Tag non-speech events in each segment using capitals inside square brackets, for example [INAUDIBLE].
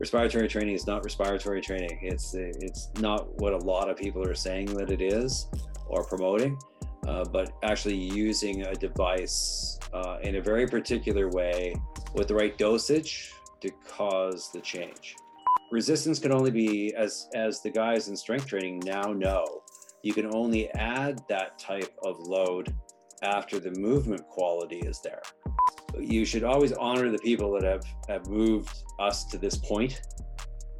respiratory training is not respiratory training. It's it's not what a lot of people are saying that it is or promoting, uh, but actually using a device uh, in a very particular way with the right dosage to cause the change. Resistance can only be as as the guys in strength training now know. You can only add that type of load after the movement quality is there you should always honor the people that have, have moved us to this point.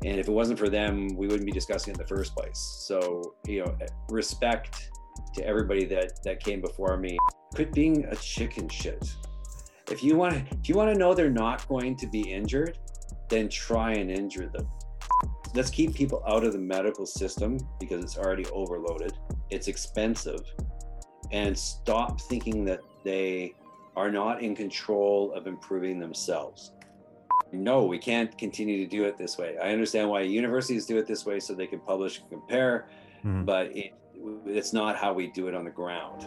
And if it wasn't for them, we wouldn't be discussing it in the first place. So, you know, respect to everybody that that came before me. Quit being a chicken shit. If you want to, if you want to know they're not going to be injured, then try and injure them. Let's keep people out of the medical system because it's already overloaded. It's expensive, and stop thinking that they are not in control of improving themselves. No, we can't continue to do it this way. I understand why universities do it this way so they can publish and compare, mm-hmm. but it, it's not how we do it on the ground.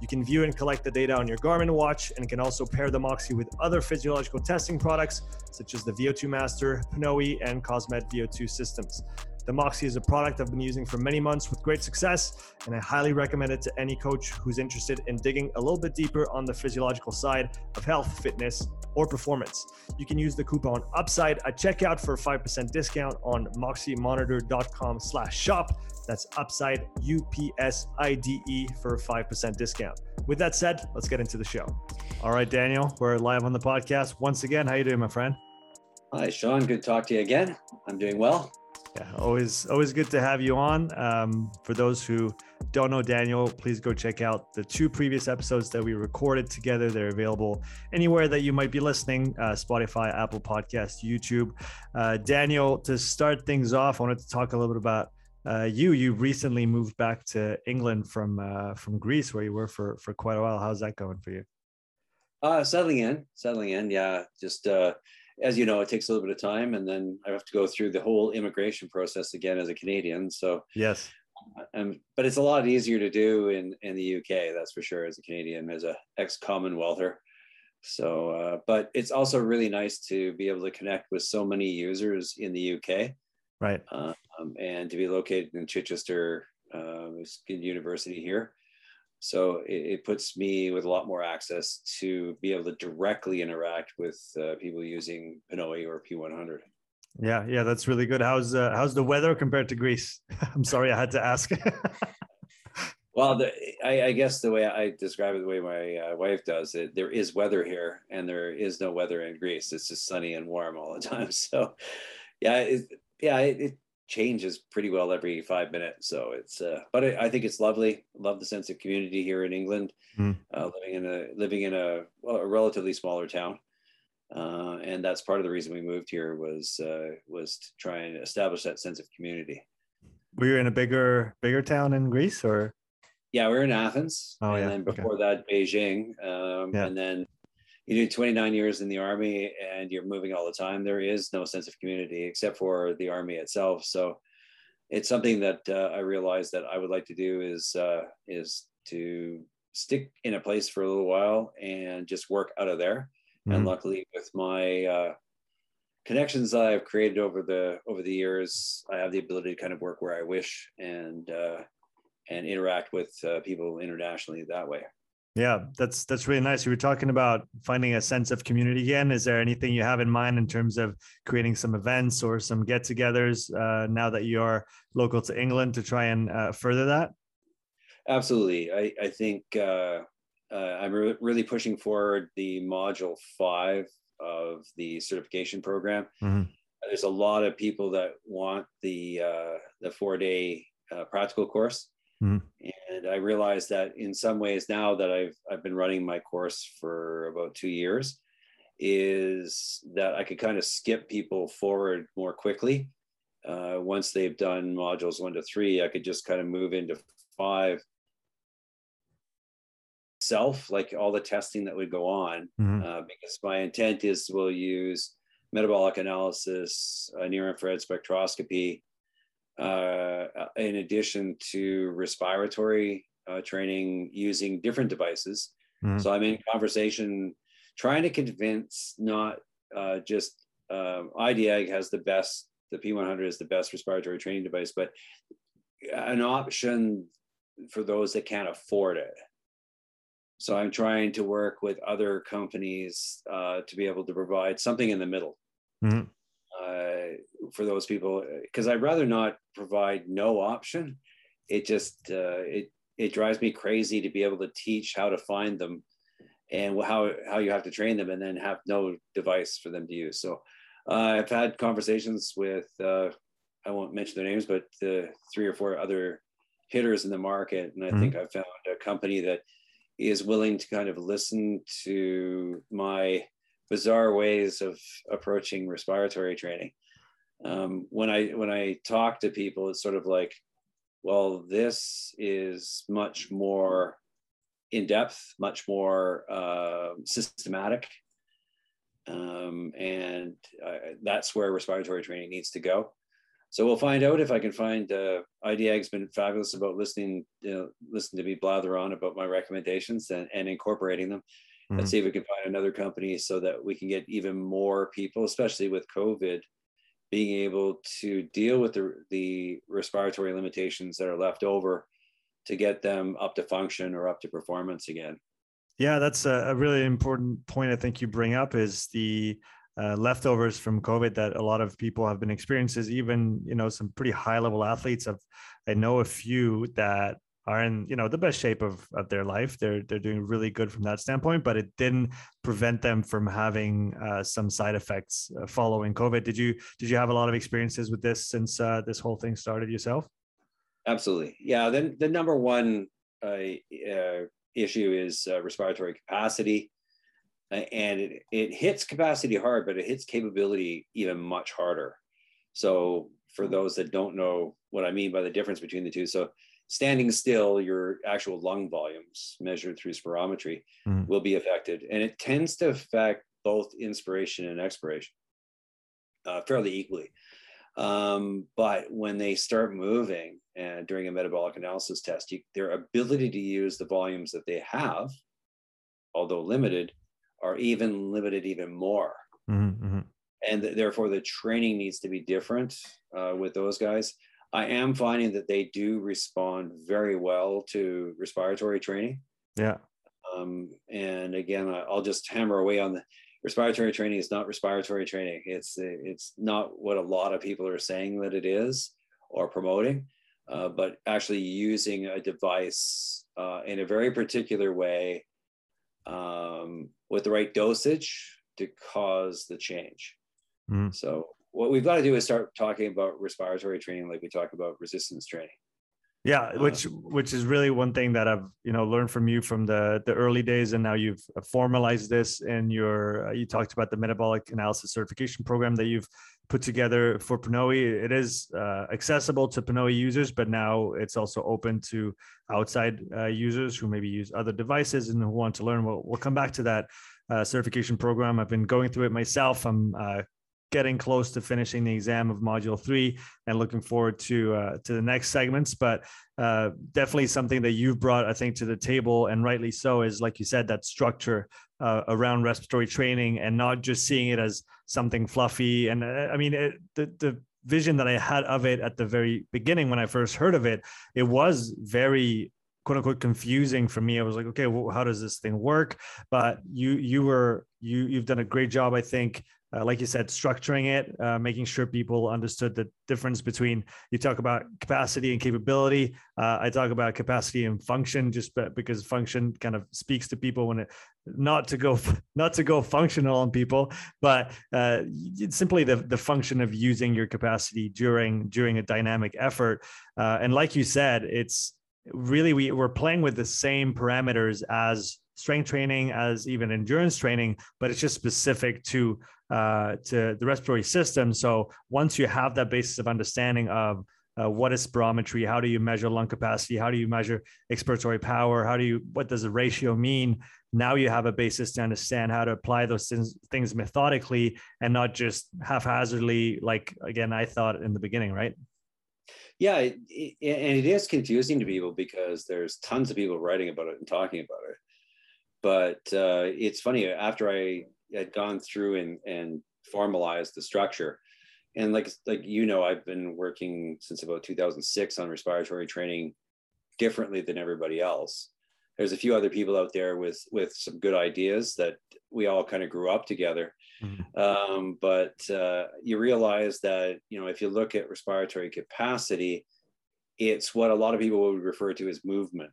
You can view and collect the data on your Garmin watch and can also pair the Moxy with other physiological testing products such as the VO2 Master, Pnoe, and Cosmed VO2 systems. The Moxy is a product I've been using for many months with great success, and I highly recommend it to any coach who's interested in digging a little bit deeper on the physiological side of health, fitness, or performance. You can use the coupon UPSIDE at checkout for a 5% discount on moxymonitor.com slash shop. That's UPSIDE, U-P-S-I-D-E for a 5% discount. With that said, let's get into the show. All right, Daniel, we're live on the podcast. Once again, how you doing, my friend? Hi, Sean. Good to talk to you again. I'm doing well. Yeah, always always good to have you on. Um, for those who don't know Daniel, please go check out the two previous episodes that we recorded together. They're available anywhere that you might be listening: uh, Spotify, Apple Podcast, YouTube. Uh, Daniel, to start things off, I wanted to talk a little bit about uh, you. You recently moved back to England from uh, from Greece, where you were for for quite a while. How's that going for you? Uh, settling in, settling in. Yeah, just uh, as you know, it takes a little bit of time, and then I have to go through the whole immigration process again as a Canadian. So yes, um, but it's a lot easier to do in in the UK, that's for sure, as a Canadian, as a ex Commonwealther. So, uh, but it's also really nice to be able to connect with so many users in the UK, right? Uh, um, and to be located in Chichester uh, University here. So it, it, puts me with a lot more access to be able to directly interact with uh, people using Pnoe or P100. Yeah, yeah, that's really good. How's uh, how's the weather compared to Greece? [LAUGHS] I'm sorry, I had to ask. [LAUGHS] well, the, I, I, guess the way I describe it, the way my uh, wife does it, there is weather here, and there is no weather in Greece. It's just sunny and warm all the time. [LAUGHS] So, yeah, it, yeah, it, it changes pretty well every five minutes. So it's, uh, but I, I think it's lovely. Love the sense of community here in England, mm. uh, living in a living in a, well, a relatively smaller town, uh, and that's part of the reason we moved here was uh, was to try and establish that sense of community. We Were you in a bigger bigger town in Greece, or? Yeah, we are in Athens, oh, and yeah. then before okay. that, Beijing, um, yeah. and then you do 29 years in the army and you're moving all the time. There is no sense of community except for the army itself. So it's something that uh, i realized that i would like to do is uh, is to stick in a place for a little while and just work out of there. Mm-hmm. and luckily with my uh, connections that i've created over the over the years i have the ability to kind of work where i wish and uh, and interact with uh, people internationally that way Yeah, that's that's really nice. You were talking about finding a sense of community again. Is there anything you have in mind in terms of creating some events or some get-togethers uh, now that you are local to England to try and uh, further that? Absolutely. I, I think uh, uh I'm re- really pushing forward the module five of the certification program. Mm-hmm. There's a lot of people that want the uh, the four day uh, practical course. Mm-hmm. And I realized that in some ways now that I've I've been running my course for about two years, is that I could kind of skip people forward more quickly. Uh, once they've done modules one to three, I could just kind of move into five self, like all the testing that would go on, mm-hmm. uh, because my intent is we'll use metabolic analysis, uh, near infrared spectroscopy, uh, in addition to respiratory uh, training using different devices. Mm-hmm. So I'm in conversation trying to convince not uh, just um, Idiag has the best, the P100 is the best respiratory training device, but an option for those that can't afford it. So I'm trying to work with other companies uh, to be able to provide something in the middle. Mm-hmm uh, for those people because I'd rather not provide no option. It just uh, it it drives me crazy to be able to teach how to find them and how how you have to train them and then have no device for them to use. So uh, I've had conversations with uh, I won't mention their names, but three or four other hitters in the market, and I mm-hmm. think I found a company that is willing to kind of listen to my bizarre ways of approaching respiratory training. Um, when I when I talk to people, it's sort of like, well, this is much more in depth, much more uh, systematic, um, and uh, that's where respiratory training needs to go. So we'll find out if I can find. Uh, Idiag's been fabulous about listening, you know, to me blather on about my recommendations and, and incorporating them mm-hmm. let's see if we can find another company so that we can get even more people, especially with COVID, being able to deal with the, the respiratory limitations that are left over to get them up to function or up to performance again. Yeah, that's a, really important point I think you bring up is the uh, leftovers from COVID that a lot of people have been experiences. Even you know some pretty high level athletes. Have I know a few that are in you know the best shape of, of their life. They're they're doing really good from that standpoint but it didn't prevent them from having uh, some side effects uh, following covid. Did you did you have a lot of experiences with this since uh, this whole thing started yourself? Absolutely. Yeah then the number one uh, uh, issue is uh, respiratory capacity. And it, it hits capacity hard but it hits capability even much harder. So for those that don't know what i mean by the difference between the two so standing still, your actual lung volumes measured through spirometry mm. will be affected. And it tends to affect both inspiration and expiration uh, fairly equally. Um, but when they start moving and during a metabolic analysis test, you, their ability to use the volumes that they have, although limited, are even limited even more. Mm-hmm, mm-hmm. And th- therefore, the training needs to be different uh, with those guys. I am finding that they do respond very well to respiratory training. Yeah. Um, and again, I'll just hammer away on the respiratory training is not respiratory training. It's it's not what a lot of people are saying that it is or promoting, uh, but actually using a device uh, in a very particular way um, with the right dosage to cause the change. Mm. So what we've got to do is start talking about respiratory training like we talk about resistance training yeah uh, which which is really one thing that i've you know learned from you from the the early days and now you've formalized this and your uh, you talked about the metabolic analysis certification program that you've put together for Pnoe. It is uh, accessible to Pnoe users, but now it's also open to outside uh, users who maybe use other devices and who want to learn. We'll, we'll come back to that uh, certification program. I've been going through it myself. I'm uh, getting close to finishing the exam of module three and looking forward to uh, to the next segments but uh, definitely something that you've brought i think to the table and rightly so is like you said that structure uh, around respiratory training and not just seeing it as something fluffy and uh, i mean it, the, the vision that i had of it at the very beginning when i first heard of it it was very quote unquote confusing for me. I was like, okay, well, how does this thing work? But you you were you you've done a great job, I think, uh, like you said, structuring it, uh, making sure people understood the difference between you talk about capacity and capability. Uh, I talk about capacity and function, just because function kind of speaks to people when it not to go [LAUGHS] not to go functional on people, but uh, simply the the function of using your capacity during during a dynamic effort. Uh, and like you said, it's really we we're playing with the same parameters as strength training as even endurance training but it's just specific to uh, to the respiratory system. So once you have that basis of understanding of uh, what is spirometry, how do you measure lung capacity, how do you measure expiratory power, how do you what does the ratio mean? Now you have a basis to understand how to apply those things, methodically and not just haphazardly, like again I thought in the beginning, right? Yeah, it, it, and it is confusing to people because there's tons of people writing about it and talking about it. But uh, it's funny after I had gone through and and formalized the structure and like like you know i've been working since about 2006 on respiratory training differently than everybody else. There's a few other people out there with with some good ideas that we all kind of grew up together. Mm-hmm. um, but uh, you realize that you know if you look at respiratory capacity it's what a lot of people would refer to as movement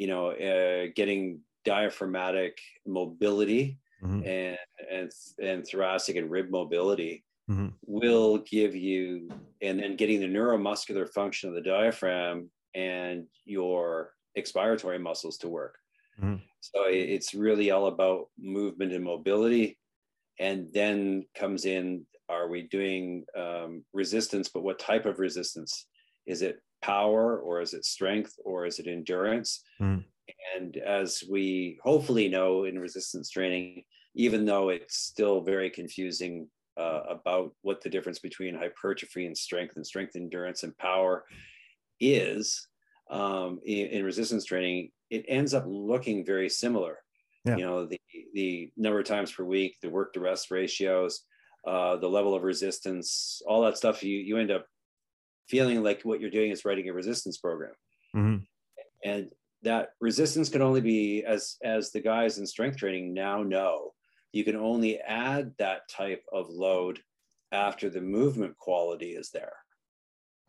you know uh, getting diaphragmatic mobility mm-hmm. and, and and thoracic and rib mobility mm-hmm. will give you and then getting the neuromuscular function of the diaphragm and your expiratory muscles to work mm-hmm. so it's really all about movement and mobility and then comes in are we doing um, resistance but what type of resistance is it power or is it strength or is it endurance mm. And as we hopefully know in resistance training, even though it's still very confusing uh, about what the difference between hypertrophy and strength and strength endurance and power is um, in, in, resistance training, it ends up looking very similar. Yeah. You know, the, the number of times per week, the work to rest ratios, uh, the level of resistance, all that stuff, you, you end up feeling like what you're doing is writing a resistance program. Mm-hmm. And that resistance can only be as as the guys in strength training now know you can only add that type of load after the movement quality is there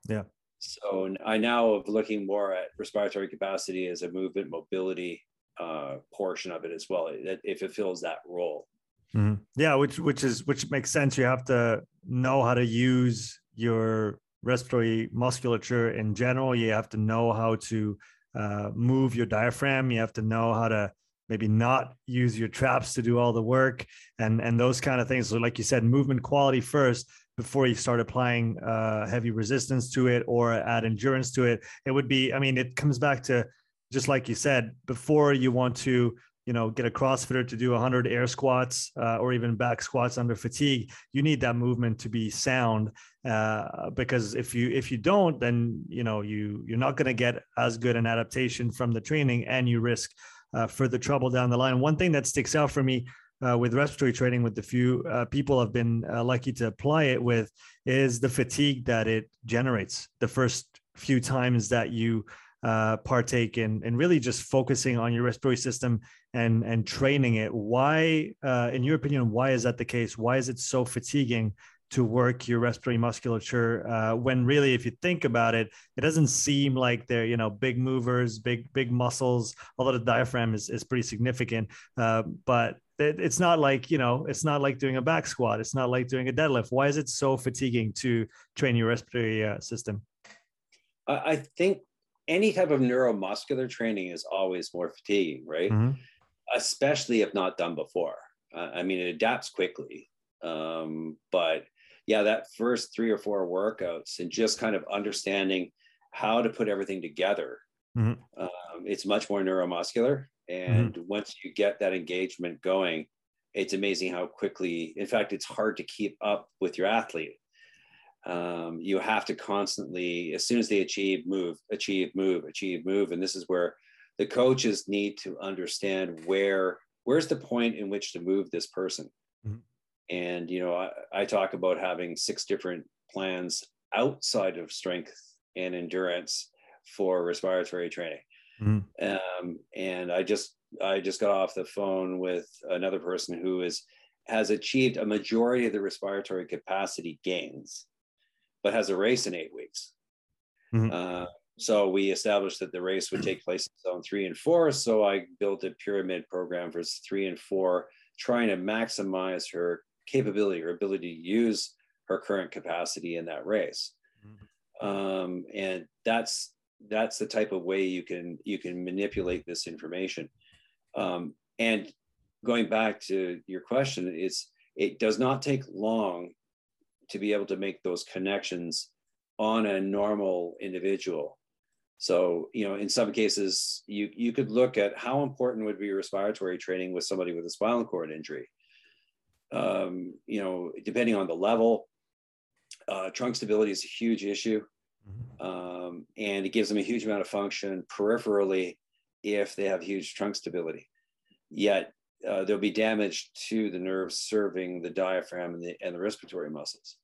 yeah so i now of looking more at respiratory capacity as a movement mobility uh, portion of it as well That if it fills that role mm-hmm. yeah which which is which makes sense you have to know how to use your respiratory musculature in general you have to know how to uh, move your diaphragm. You have to know how to maybe not use your traps to do all the work and and those kind of things. So, like you said, movement quality first before you start applying uh, heavy resistance to it or add endurance to it. It would be, I mean, it comes back to just like you said before you want to you know get a crossfitter to do 100 air squats uh, or even back squats under fatigue you need that movement to be sound uh, because if you if you don't then you know you you're not going to get as good an adaptation from the training and you risk uh, further trouble down the line. One thing that sticks out for me uh, with respiratory training with the few uh, people I've been uh, lucky to apply it with is the fatigue that it generates. The first few times that you uh, partake in and really just focusing on your respiratory system and and training it. Why uh, in your opinion why is that the case? Why is it so fatiguing to work your respiratory musculature uh, when really if you think about it it doesn't seem like they're you know big movers big big muscles. Although the diaphragm is, is pretty significant uh, but it's not like you know it's not like doing a back squat. It's not like doing a deadlift. Why is it so fatiguing to train your respiratory uh, system? I think any type of neuromuscular training is always more fatiguing, right? Mm-hmm. Especially if not done before. Uh, I mean, it adapts quickly. Um, but yeah, that first three or four workouts and just kind of understanding how to put everything together, mm-hmm. um, it's much more neuromuscular. And mm-hmm. once you get that engagement going, it's amazing how quickly, in fact, it's hard to keep up with your athlete um, you have to constantly as soon as they achieve move achieve move achieve move and this is where the coaches need to understand where where's the point in which to move this person mm-hmm. and you know I, I talk about having six different plans outside of strength and endurance for respiratory training. Mm-hmm. Um, and I just I just got off the phone with another person who is has achieved a majority of the respiratory capacity gains, but has a race in eight weeks. Mm-hmm. Uh, so we established that the race would take place in zone three and four. So I built a pyramid program for three and four, trying to maximize her capability, her ability to use her current capacity in that race. Mm-hmm. Um, and that's that's the type of way you can you can manipulate this information. Um, and going back to your question, it's it does not take long to be able to make those connections on a normal individual. So, you know, in some cases, you you could look at how important would be respiratory training with somebody with a spinal cord injury. Um, you know, depending on the level, uh, trunk stability is a huge issue, mm-hmm. um, and it gives them a huge amount of function peripherally if they have huge trunk stability. Yet uh, there'll be damage to the nerves serving the diaphragm and the, and the respiratory muscles.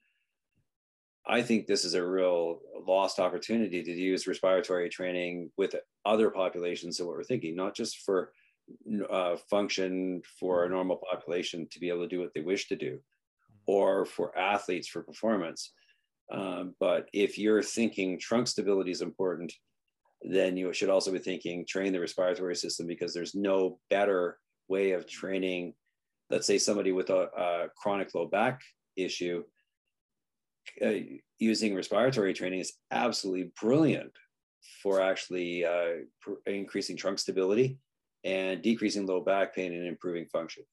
I think this is a real lost opportunity to use respiratory training with other populations than what we're thinking, not just for uh, function for a normal population to be able to do what they wish to do, or for athletes for performance. Um, but if you're thinking trunk stability is important, then you should also be thinking train the respiratory system because there's no better way of training, let's say somebody with a, a chronic low back issue, uh, using respiratory training is absolutely brilliant for actually uh, pr- increasing trunk stability and decreasing low back pain and improving function.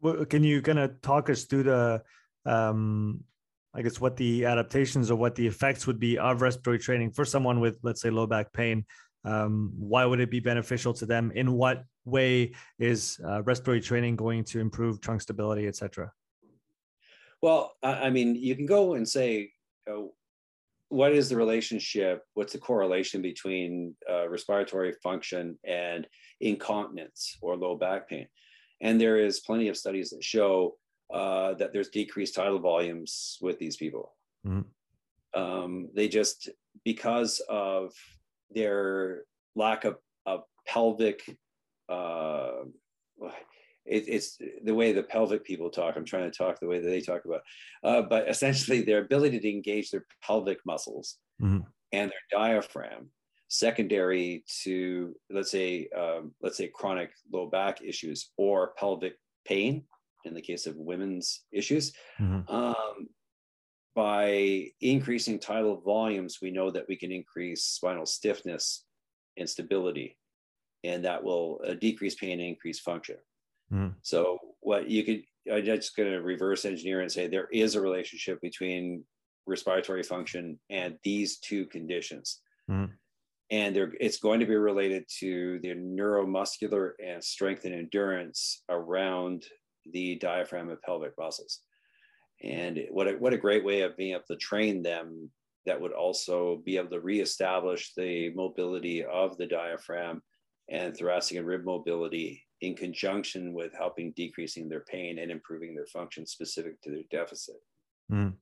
Well, can you kind of talk us through the, um, I guess, what the adaptations or what the effects would be of respiratory training for someone with, let's say, low back pain? Um, why would it be beneficial to them? In what way is uh, respiratory training going to improve trunk stability, et cetera? Well, I mean, you can go and say, what is the relationship? What's the correlation between uh, respiratory function and incontinence or low back pain? And there is plenty of studies that show uh, that there's decreased tidal volumes with these people. Mm-hmm. Um, they just because of their lack of, of pelvic uh, it, it's the way the pelvic people talk. I'm trying to talk the way that they talk about, uh, but essentially their ability to engage their pelvic muscles mm-hmm. and their diaphragm, secondary to let's say um, let's say chronic low back issues or pelvic pain in the case of women's issues. Mm-hmm. Um, by increasing tidal volumes, we know that we can increase spinal stiffness and stability, and that will uh, decrease pain and increase function. Mm. So what you could, I'm just going to reverse engineer and say there is a relationship between respiratory function and these two conditions. Mm. And it's going to be related to the neuromuscular and strength and endurance around the diaphragm and pelvic muscles. And what a, what a great way of being able to train them that would also be able to reestablish the mobility of the diaphragm and thoracic and rib mobility in conjunction with helping decreasing their pain and improving their function specific to their deficit. Mm.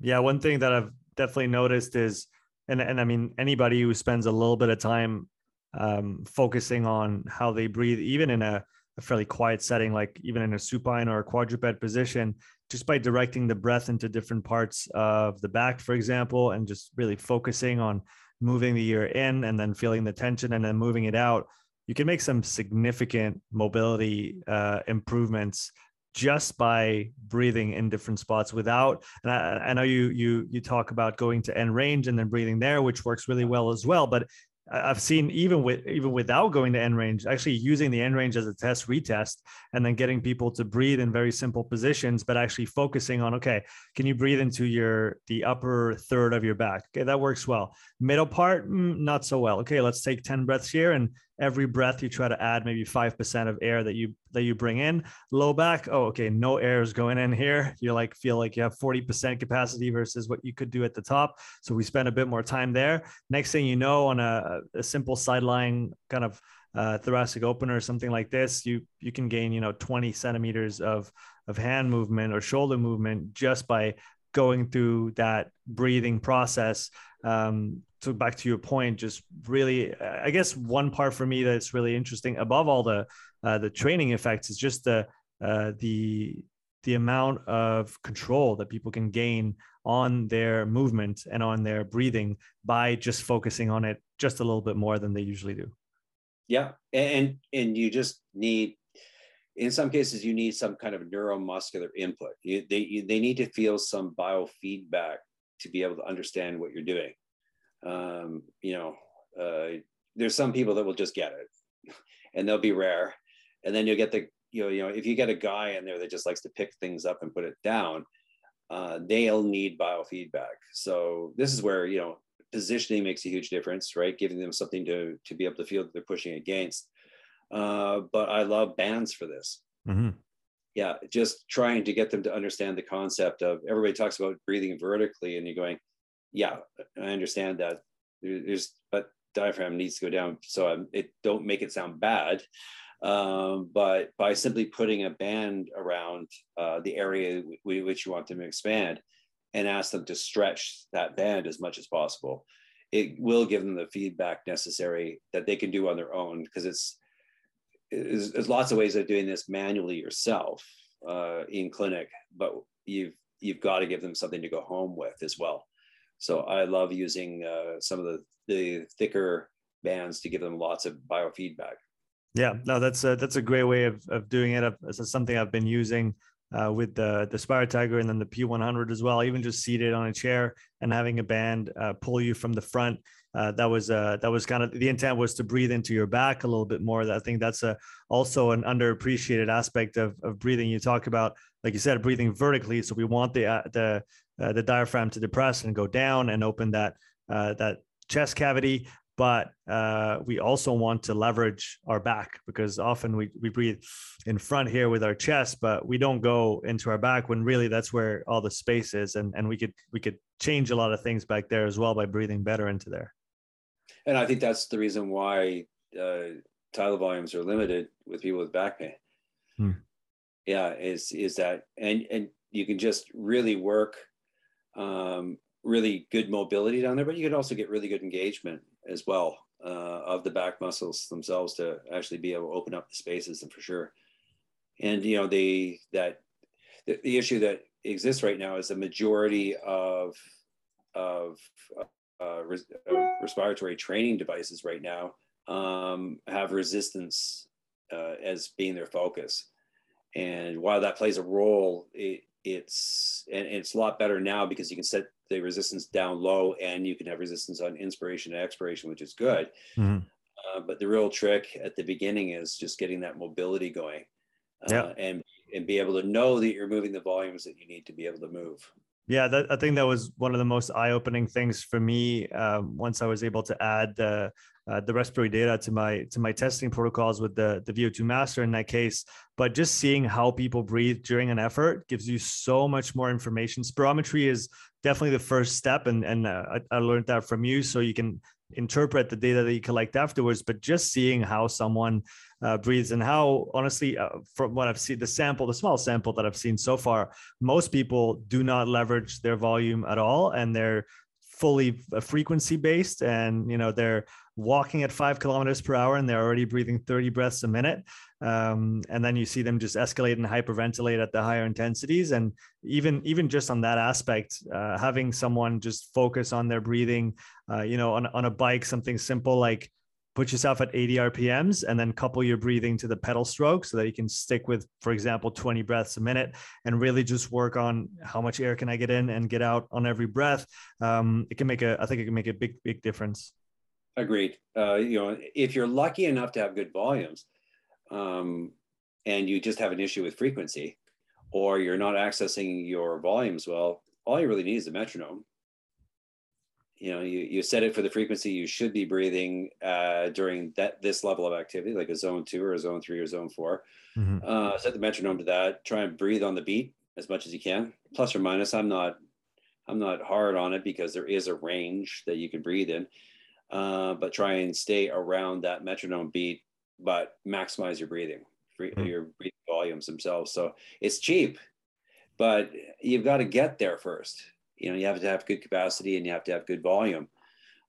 Yeah, one thing that I've definitely noticed is, and and I mean anybody who spends a little bit of time um, focusing on how they breathe, even in a, a fairly quiet setting, like even in a supine or a quadruped position, just by directing the breath into different parts of the back, for example, and just really focusing on moving the ear in and then feeling the tension and then moving it out you can make some significant mobility uh, improvements just by breathing in different spots without and I, I, know you you you talk about going to end range and then breathing there which works really well as well but I've seen even with even without going to end range, actually using the end range as a test retest, and then getting people to breathe in very simple positions, but actually focusing on okay, can you breathe into your the upper third of your back? Okay, that works well. Middle part, mm, not so well. Okay, let's take ten breaths here, and every breath you try to add maybe five percent of air that you that you bring in. Low back, oh okay, no air is going in here. You like feel like you have forty percent capacity versus what you could do at the top. So we spend a bit more time there. Next thing you know, on a a simple sideline kind of uh, thoracic opener or something like this, you you can gain you know 20 centimeters of of hand movement or shoulder movement just by going through that breathing process. Um, so back to your point, just really, I guess one part for me that's really interesting above all the uh, the training effects is just the uh, the the amount of control that people can gain on their movement and on their breathing by just focusing on it just a little bit more than they usually do. Yeah, and and you just need, in some cases, you need some kind of neuromuscular input. You, they you, they need to feel some biofeedback to be able to understand what you're doing. Um, you know, uh, there's some people that will just get it, [LAUGHS] and they'll be rare, and then you'll get the you know you know if you get a guy in there that just likes to pick things up and put it down, uh, they'll need biofeedback. So this is where you know positioning makes a huge difference, right? Giving them something to to be able to feel that they're pushing against. Uh, but I love bands for this. Mm-hmm. Yeah, just trying to get them to understand the concept of everybody talks about breathing vertically, and you're going, yeah, I understand that. There's but diaphragm needs to go down, so I'm, it don't make it sound bad. Um, but by simply putting a band around uh, the area w- which you want them to expand, and ask them to stretch that band as much as possible. It will give them the feedback necessary that they can do on their own because it's there's, lots of ways of doing this manually yourself uh, in clinic, but you've you've got to give them something to go home with as well. So I love using uh, some of the the thicker bands to give them lots of biofeedback. Yeah, no, that's a, that's a great way of, of doing it. It's something I've been using uh, with the the SpiroTiger and then the P100 as well. Even just seated on a chair and having a band uh, pull you from the front. Uh, that was uh, that was kind of the intent was to breathe into your back a little bit more. I think that's a also an underappreciated aspect of of breathing. You talk about, like you said, breathing vertically. So we want the uh, the uh, the diaphragm to depress and go down and open that that chest cavity but uh, we also want to leverage our back because often we, we breathe in front here with our chest but we don't go into our back when really that's where all the space is. And, and we could we could change a lot of things back there as well by breathing better into there. And i think that's the reason why uh, tidal volumes are limited with people with back pain. Hmm. yeah is is that and and you can just really work um, really good mobility down there but you can also get really good engagement as well uh, of the back muscles themselves to actually be able to open up the spaces and for sure. And you know the that the, the issue that exists right now is the majority of of uh, res, uh, respiratory training devices right now um, have resistance uh, as being their focus. And while that plays a role, it, it's and it's a lot better now because you can set the resistance down low and you can have resistance on inspiration and expiration, which is good. Mm-hmm. Uh, but the real trick at the beginning is just getting that mobility going uh, yeah. and, and be able to know that you're moving the volumes that you need to be able to move. Yeah, that, I think that was one of the most eye-opening things for me um, once I was able to add the uh, the respiratory data to my to my testing protocols with the the VO2 master in that case. But just seeing how people breathe during an effort gives you so much more information. Spirometry is definitely the first step, and and uh, I, I learned that from you, so you can interpret the data that you collect afterwards. But just seeing how someone uh, breathes and how honestly, uh, from what I've seen, the sample, the small sample that I've seen so far, most people do not leverage their volume at all, and they're fully uh, frequency based and you know they're walking at five kilometers per hour and they're already breathing 30 breaths a minute um, and then you see them just escalate and hyperventilate at the higher intensities and even even just on that aspect uh, having someone just focus on their breathing uh, you know on, on a bike something simple like put yourself at 80 RPMs and then couple your breathing to the pedal stroke so that you can stick with, for example, 20 breaths a minute and really just work on how much air can I get in and get out on every breath. Um, it can make a, I think it can make a big, big difference. Agreed. Uh, you know, if you're lucky enough to have good volumes um, and you just have an issue with frequency or you're not accessing your volumes well, all you really need is a metronome. You know you, you set it for the frequency you should be breathing uh, during that this level of activity like a zone two or a zone three or zone 4 mm-hmm. uh, set the metronome to that. Try and breathe on the beat as much as you can. Plus or minus i'm not i'm not hard on it because there is a range that you can breathe in uh, but try and stay around that metronome beat but maximize your breathing mm-hmm. your breathing volumes themselves so it's cheap but you've got to get there first. You know, you have to have good capacity and you have to have good volume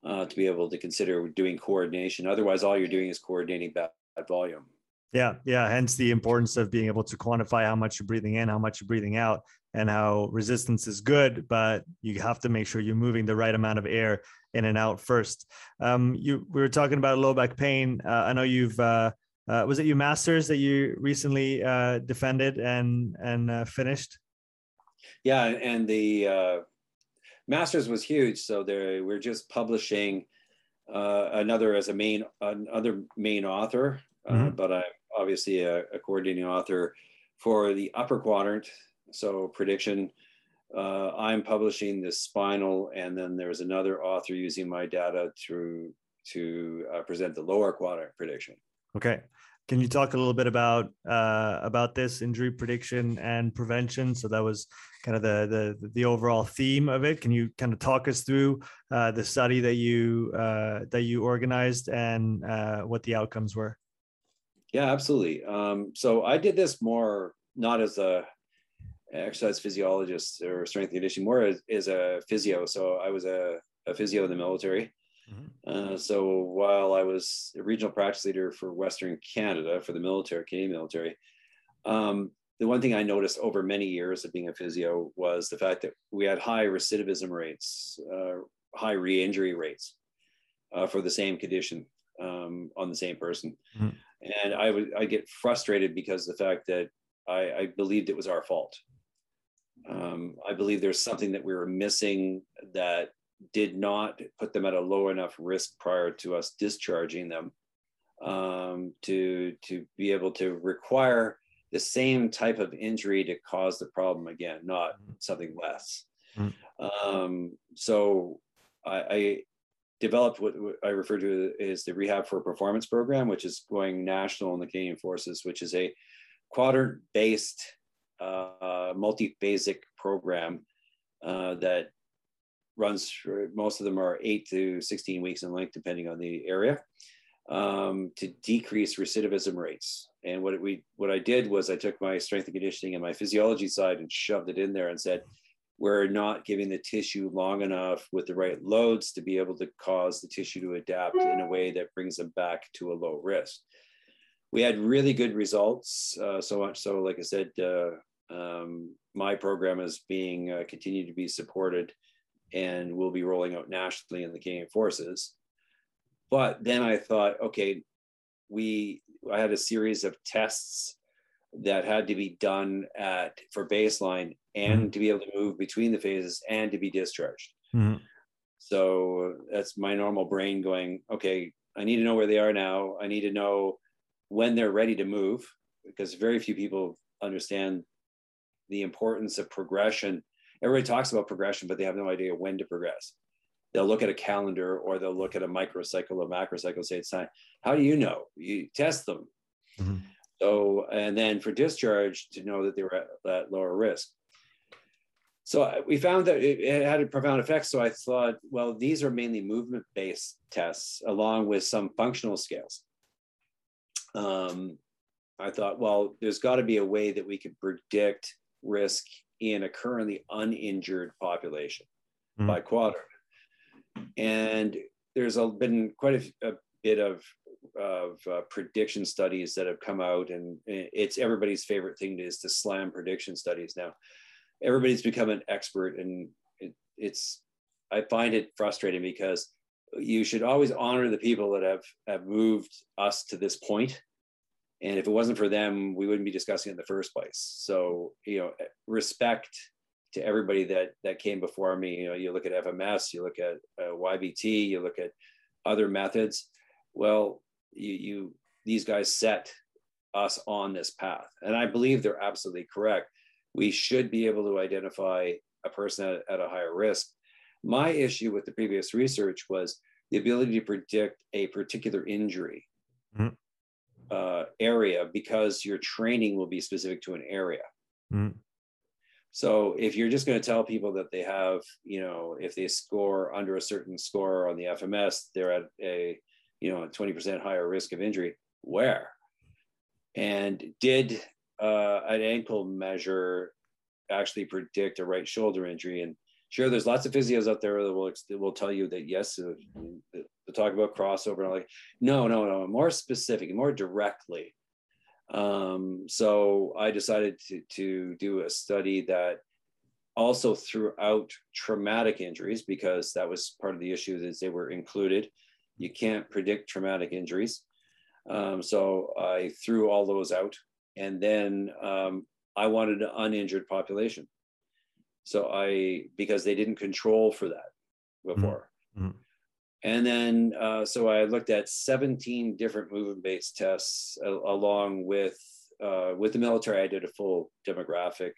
uh, to be able to consider doing coordination. Otherwise, all you're doing is coordinating bad volume. Yeah, yeah. Hence the importance of being able to quantify how much you're breathing in, how much you're breathing out, and how resistance is good, but you have to make sure you're moving the right amount of air in and out first. Um, you we were talking about low back pain. Uh, I know you've uh, uh, was it your masters that you recently uh, defended and and uh, finished? Yeah, and the uh, masters was huge. So there, we're just publishing another as a main another main author, mm-hmm. but I'm obviously a, a coordinating author for the upper quadrant so prediction, uh, I'm publishing this spinal, and then there's another author using my data to to uh, present the lower quadrant prediction. Okay, can you talk a little bit about uh, about this injury prediction and prevention? So that was kind of the the the overall theme of it. Can you kind of talk us through uh, the study that you uh, that you organized and uh, what the outcomes were? Yeah, absolutely. Um, so I did this more not as a exercise physiologist or strength and conditioning, more is, as a physio. So I was a, a physio in the military. Mm-hmm. Uh, so while I was a regional practice leader for Western Canada for the military, Canadian military, um, the one thing I noticed over many years of being a physio was the fact that we had high recidivism rates, uh, high re-injury rates uh, for the same condition um, on the same person. Mm-hmm. And I would I get frustrated because the fact that I, I believed it was our fault. Um, I believe there's something that we were missing that did not put them at a low enough risk prior to us discharging them um, to to be able to require the same type of injury to cause the problem again, not mm-hmm. something less. Mm-hmm. Um, so I, I, developed what I refer to as the Rehab for Performance program, which is going national in the Canadian Forces, which is a quadrant-based uh, multi-phasic program uh, that runs for most of them are eight to 16 weeks in length, depending on the area, um, to decrease recidivism rates. And what we what I did was I took my strength and conditioning and my physiology side and shoved it in there and said, we're not giving the tissue long enough with the right loads to be able to cause the tissue to adapt in a way that brings them back to a low risk. We had really good results, uh, so much so, like I said, uh, um, my program is being uh, continued to be supported and will be rolling out nationally in the Canadian Forces. But then I thought, okay, we I had a series of tests that had to be done at for baseline and mm-hmm. to be able to move between the phases and to be discharged. Mm-hmm. So that's my normal brain going, okay, I need to know where they are now. I need to know when they're ready to move because very few people understand the importance of progression. Everybody talks about progression, but they have no idea when to progress. They'll look at a calendar or they'll look at a microcycle or macrocycle, say it's time. How do you know? You test them. Mm-hmm. So, and then for discharge to know that they were at, lower risk. So we found that it, it, had a profound effect. So I thought, well, these are mainly movement based tests along with some functional scales. Um, I thought, well, there's got to be a way that we could predict risk in a currently uninjured population mm-hmm. by quadrant. And there's a, been quite a, a bit of, of uh, prediction studies that have come out, and it's everybody's favorite thing is to slam prediction studies now. Everybody's become an expert, and it, it's I find it frustrating because you should always honor the people that have have moved us to this point and if it wasn't for them we wouldn't be discussing it in the first place. So you know respect to everybody that that came before me. You know you look at fms you look at uh, ybt you look at other methods. Well you, you these guys set us on this path. And i believe they're absolutely correct. We should be able to identify a person at, at a higher risk. My issue with the previous research was the ability to predict a particular injury. Mm-hmm uh, area because your training will be specific to an area. Mm. So if you're just going to tell people that they have, you know, if they score under a certain score on the FMS, they're at a, you know, 20% higher risk of injury. Where? And did uh, an ankle measure actually predict a right shoulder injury. And sure, there's lots of physios out there that will that will tell you that yes, uh, to talk about crossover. And like, no, no, no, more specific, more directly. Um, so I decided to to do a study that also throughout traumatic injuries because that was part of the issue that they were included. You can't predict traumatic injuries. Um, so I threw all those out. And then um, I wanted an uninjured population. So I, because they didn't control for that before. Mm-hmm. And then, uh, so I looked at 17 different movement based tests uh, along with, uh, with the military. I did a full demographic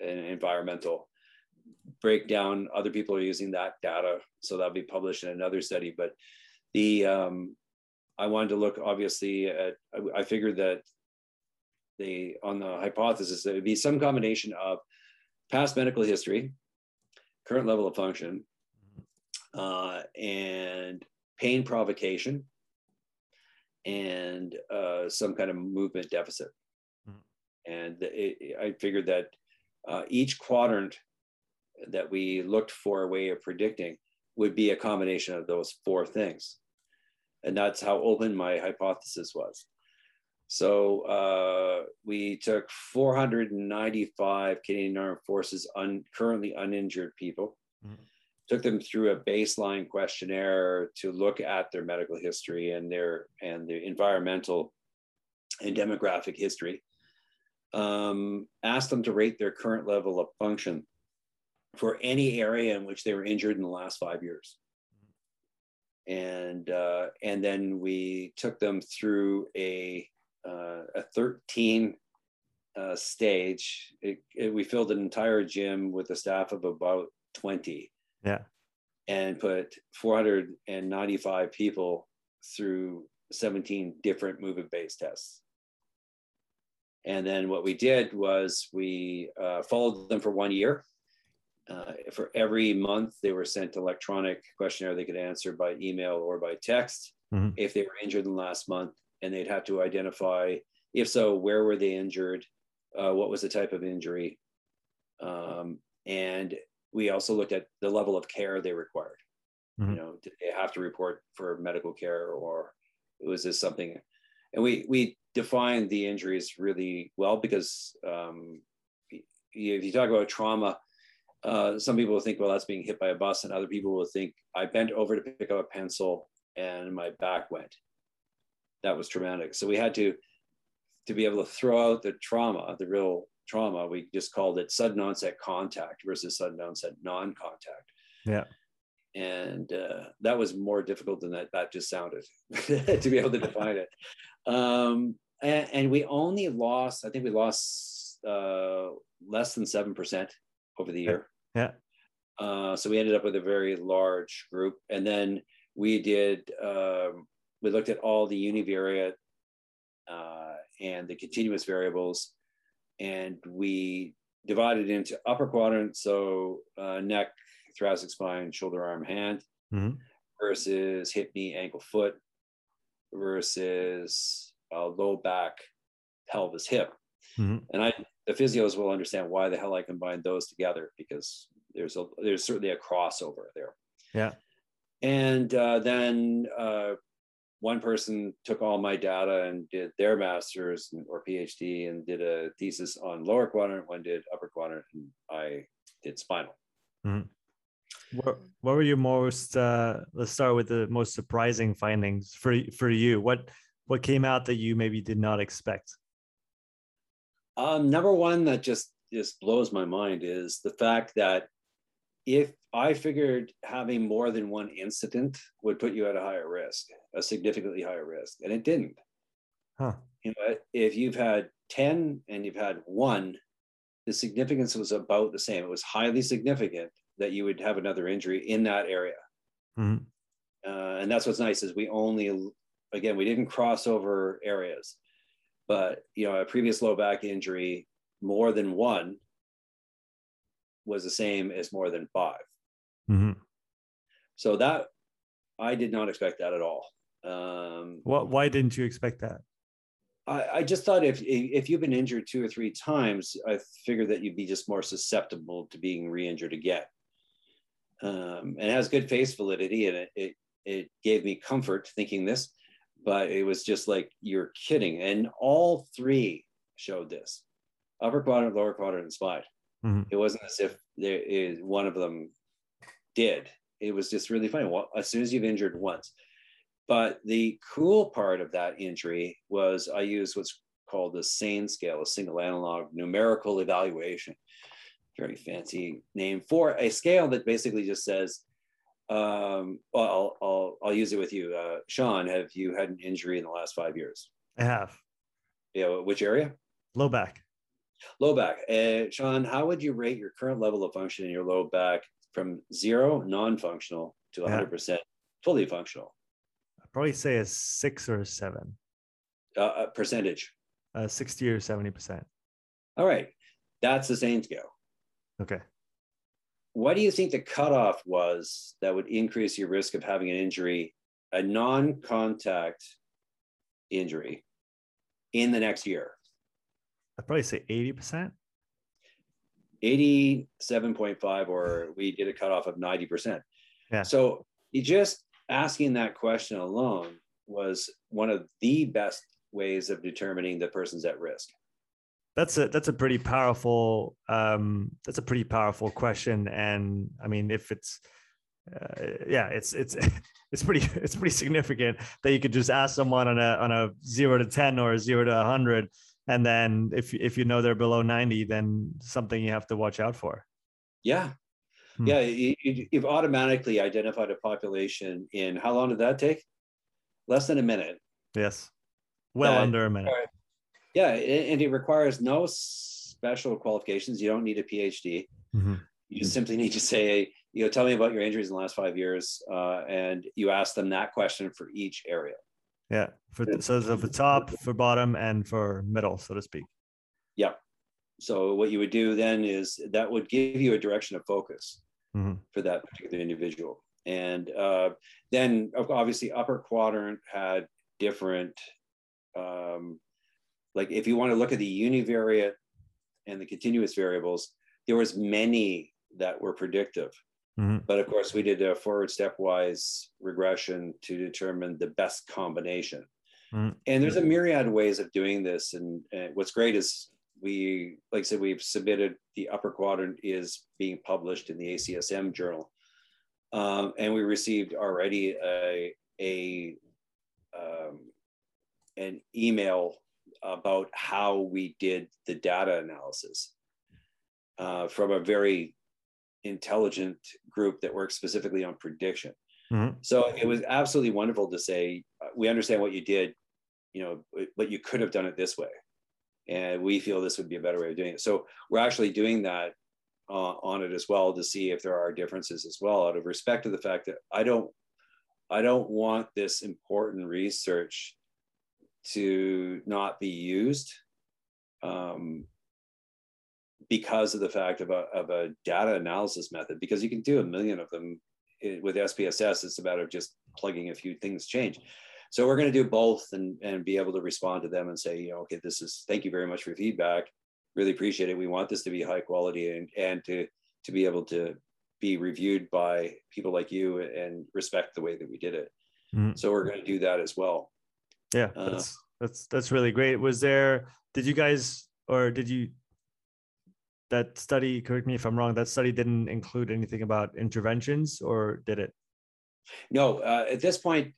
and environmental breakdown. Other people are using that data. So that'll be published in another study. But the, um, I wanted to look obviously at, I, figured that they, on the hypothesis, it would be some combination of past medical history, current level of function, uh, and pain provocation, and uh, some kind of movement deficit. Mm-hmm. And it, I figured that uh, each quadrant that we looked for a way of predicting would be a combination of those four things. And that's how open my hypothesis was. So uh, we took 495 Canadian Armed Forces un- currently uninjured people, mm-hmm. Took them through a baseline questionnaire to look at their medical history and their and their environmental and demographic history. Um, asked them to rate their current level of function for any area in which they were injured in the last five years. And uh, and then we took them through a uh, a 13 uh, stage. It, it, we filled an entire gym with a staff of about 20. Yeah. And put 495 people through 17 different movement based tests. And then what we did was we uh, followed them for one year uh, for every month, they were sent electronic questionnaire they could answer by email or by text mm-hmm. if they were injured in the last month, and they'd have to identify, if so, where were they injured, uh, what was the type of injury, um, and we also looked at the level of care they required. Mm-hmm. You know, did they have to report for medical care, or was this something? And we we defined the injuries really well because um, if you talk about trauma uh, some people will think, well, that's being hit by a bus, and other people will think, I bent over to pick up a pencil and my back went. That was traumatic. So we had to, to be able to throw out the trauma, the real trauma. We just called it sudden onset contact versus sudden onset non-contact. Yeah. And uh, that was more difficult than that. That just sounded [LAUGHS] to be able to define it. Um, and, and, we only lost, I think we lost uh, less than seven percent over the year. Yeah. Uh, so we ended up with a very large group, and then we did. Um, we looked at all the univariate uh, and the continuous variables, and we divided into upper quadrant, so uh, neck, thoracic spine, shoulder, arm, hand, mm-hmm. versus hip, knee, ankle, foot, versus uh, low back, pelvis, hip. Mm-hmm. And I the physios will understand why the hell I combined those together because there's a there's certainly a crossover there. Yeah. And uh, then uh, one person took all my data and did their master's or PhD and did a thesis on lower quadrant. One did upper quadrant, and I did spinal. Mm-hmm. What, what were your most? Uh, let's start with the most surprising findings for for you. What what came out that you maybe did not expect? Um, number one that just just blows my mind is the fact that if I figured having more than one incident would put you at a higher risk, a significantly higher risk, and it didn't. Huh. You know, if you've had 10 and you've had one, the significance was about the same. It was highly significant that you would have another injury in that area. Mm-hmm. Uh, and that's what's nice is we only, again, we didn't cross over areas but you know a previous low back injury more than one was the same as more than 5 mm-hmm. so that i did not expect that at all um, what why didn't you expect that I, I just thought if if you've been injured two or three times, I figured that you'd be just more susceptible to being re-injured again. Um, and it has good face validity, and it, it it gave me comfort thinking this, but it was just like you're kidding. And all three showed this: upper quadrant, lower quadrant, and spine. Mm-hmm. It wasn't as if there is one of them did. It was just really funny. Well, as soon as you've injured once, but the cool part of that injury was I used what's called the SANE scale, a single analog numerical evaluation. Very fancy name for a scale that basically just says, um, well, I'll, I'll, I'll use it with you. Uh, Sean, have you had an injury in the last five years? I have. Yeah, which area? Low back. Low back. Uh, Sean, how would you rate your current level of function in your low back from zero, non functional, to 100% yeah. fully functional? I'd probably say a six or a seven. Uh, percentage. Uh, 60 or 70%. All right. That's the same scale. Okay. What do you think the cutoff was that would increase your risk of having an injury, a non contact injury, in the next year? I'd probably say 80%. 87.5, or we did a cutoff of 90%. Yeah. So you just asking that question alone was one of the best ways of determining the person's at risk that's a that's a pretty powerful um that's a pretty powerful question and i mean if it's uh, yeah it's it's [LAUGHS] it's pretty it's pretty significant that you could just ask someone on a on a 0 to 10 or a 0 to 100 and then if if you know they're below 90 then something you have to watch out for yeah Hmm. Yeah, you, have automatically identified a population in how long did that take? Less than a minute. Yes, well uh, under a minute. Yeah, and it requires no special qualifications. You don't need a PhD. Mm-hmm. You simply need to say, you know, tell me about your injuries in the last five years, uh, and you ask them that question for each area. Yeah, for so, for top, for bottom, and for middle, so to speak. Yeah. So what you would do then is that would give you a direction of focus mm-hmm. for that particular individual. And uh, then obviously upper quadrant had different, um, like if you want to look at the univariate and the continuous variables, there was many that were predictive. Mm-hmm. But of course, we did a forward stepwise regression to determine the best combination. Mm-hmm. And there's a myriad ways of doing this. And, and, what's great is we, like I said, we've submitted the upper quadrant is being published in the ACSM journal. Um, and we received already a, a um, an email about how we did the data analysis uh, from a very intelligent group that works specifically on prediction. Mm-hmm. So it was absolutely wonderful to say, uh, we understand what you did, you know, but you could have done it this way and we feel this would be a better way of doing it. So we're actually doing that uh, on it as well to see if there are differences as well, out of respect to the fact that I don't, I don't want this important research to not be used um, because of the fact of a, of a data analysis method, because you can do a million of them with SPSS. It's a matter of just plugging a few things change. So we're going to do both and, and be able to respond to them and say, you know, okay, this is, thank you very much for feedback. Really appreciate it. We want this to be high quality and, and to, to be able to be reviewed by people like you and respect the way that we did it. Mm-hmm. So we're going to do that as well. Yeah, uh, that's, uh, that's, that's really great. Was there, did you guys, or did you, that study, correct me if I'm wrong, that study didn't include anything about interventions or did it? No, uh, at this point,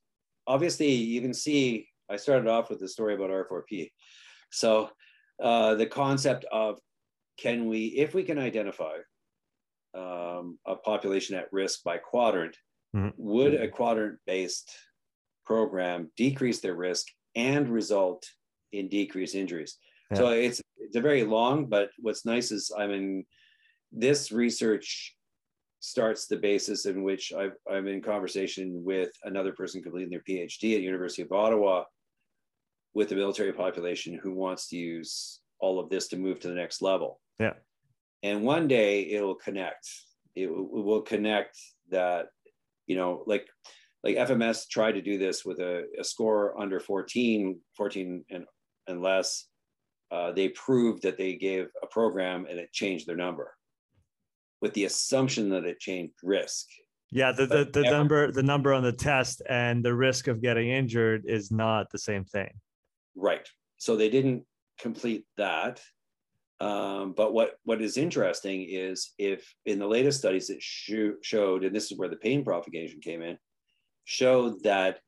obviously you can see I started off with the story about R4P. So uh, the concept of can we, if we can identify um, a population at risk by quadrant, mm-hmm. would a quadrant based program decrease their risk and result in decreased injuries? Yeah. So it's it's a very long, but what's nice is I mean, this research starts the basis in which i am in conversation with another person completing their PhD at University of Ottawa with the military population who wants to use all of this to move to the next level. Yeah. And one day it'll connect. It, it will connect that, you know, like like FMS tried to do this with a, a score under 14, 14 and unless uh, they proved that they gave a program and it changed their number with the assumption that it changed risk. Yeah, the, the, the number the number on the test and the risk of getting injured is not the same thing. Right. So they didn't complete that. Um, but what what is interesting is if in the latest studies it sh- showed, and this is where the pain provocation came in, showed that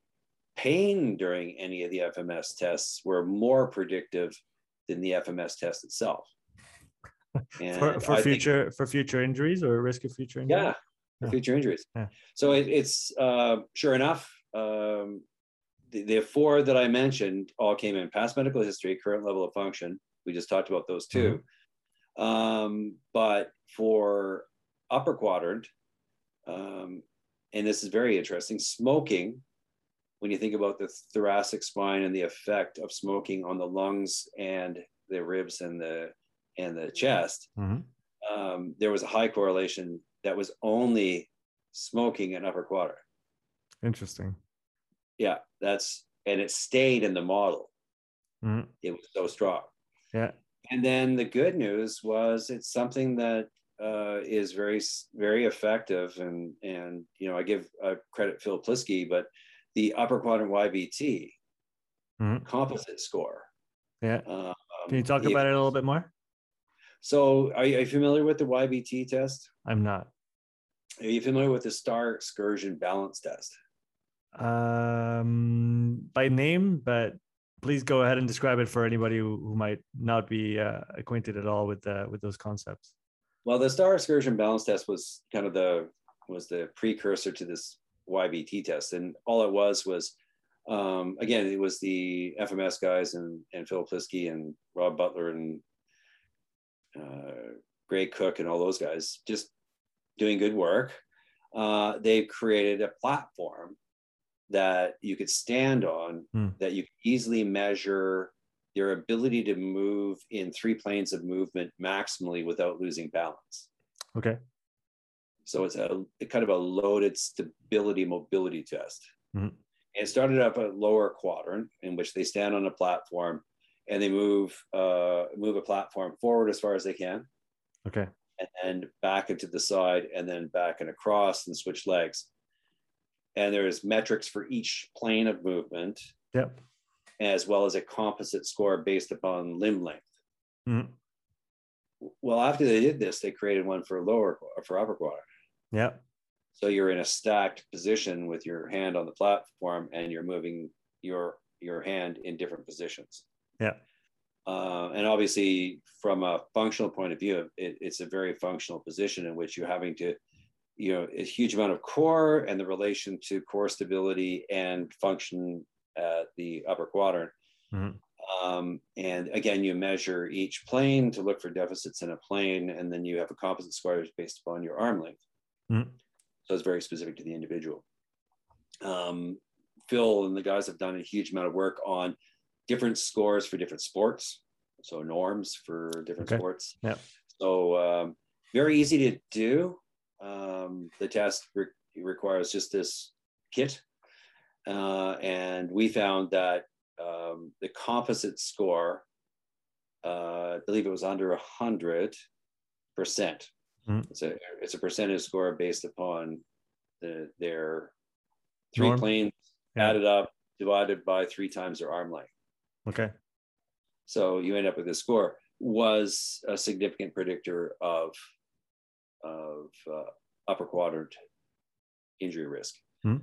pain during any of the FMS tests were more predictive than the FMS test itself. [LAUGHS] for, for future think, for future injuries or risk of future injuries? Yeah, for future injuries. Yeah. So it, it's uh, sure enough. Um, the, the, four that I mentioned all came in past medical history, current level of function. We just talked about those 2 mm-hmm. um, but for upper quadrant, um, and this is very interesting, smoking when you think about the thoracic spine and the effect of smoking on the lungs and the ribs and the and the chest, mm-hmm. um, there was a high correlation that was only smoking in upper quarter. Interesting. Yeah, that's and it stayed in the model. Mm-hmm. It was so strong. Yeah. And then the good news was it's something that uh, is very very effective and and you know I give uh, credit Phil Plisky, but the upper quadrant YBT mm-hmm. composite score. Yeah. Um, Can you talk if, about it a little bit more? So, are you, are you, familiar with the YBT test? I'm not. Are you familiar with the Star Excursion Balance Test? Um, by name, but please go ahead and describe it for anybody who, who might not be uh, acquainted at all with uh, with those concepts. Well, the Star Excursion Balance Test was kind of the was the precursor to this YBT test. And all it was was, um, again, it was the FMS guys and, and Phil Plisky and Rob Butler and uh, Gray Cook and all those guys just doing good work. Uh, they created a platform that you could stand on hmm. that you could easily measure your ability to move in three planes of movement maximally without losing balance. Okay. So it's a, kind of a loaded stability mobility test. Mm-hmm. And it started up a lower quadrant in which they stand on a platform and they move uh, move a platform forward as far as they can. Okay. And then back into the side and then back and across and switch legs. And there's metrics for each plane of movement. Yep. As well as a composite score based upon limb length. Mm-hmm. Well, after they did this, they created one for lower for upper quadrant. Yeah. So you're in a stacked position with your hand on the platform and you're moving your your hand in different positions. Yeah. Uh, and obviously, from a functional point of view, it, it's a very functional position in which you're having to, you know, a huge amount of core and the relation to core stability and function at the upper quadrant. Mm-hmm. Um, and again, you measure each plane to look for deficits in a plane, and then you have a composite score based upon your arm length. Mm-hmm. So it's very specific to the individual. Um, Phil and the guys have done a huge amount of work on different scores for different sports. So norms for different okay. sports. Yeah. So um, very easy to do. Um, the test re- requires just this kit. Uh, and we found that um, the composite score, uh, I believe it was under 100%. Mm. It's a it's a percentage score based upon the their three Norm? planes yeah. added up divided by three times their arm length. Okay. So you end up with a score was a significant predictor of of uh, upper quadrant injury risk. Mm.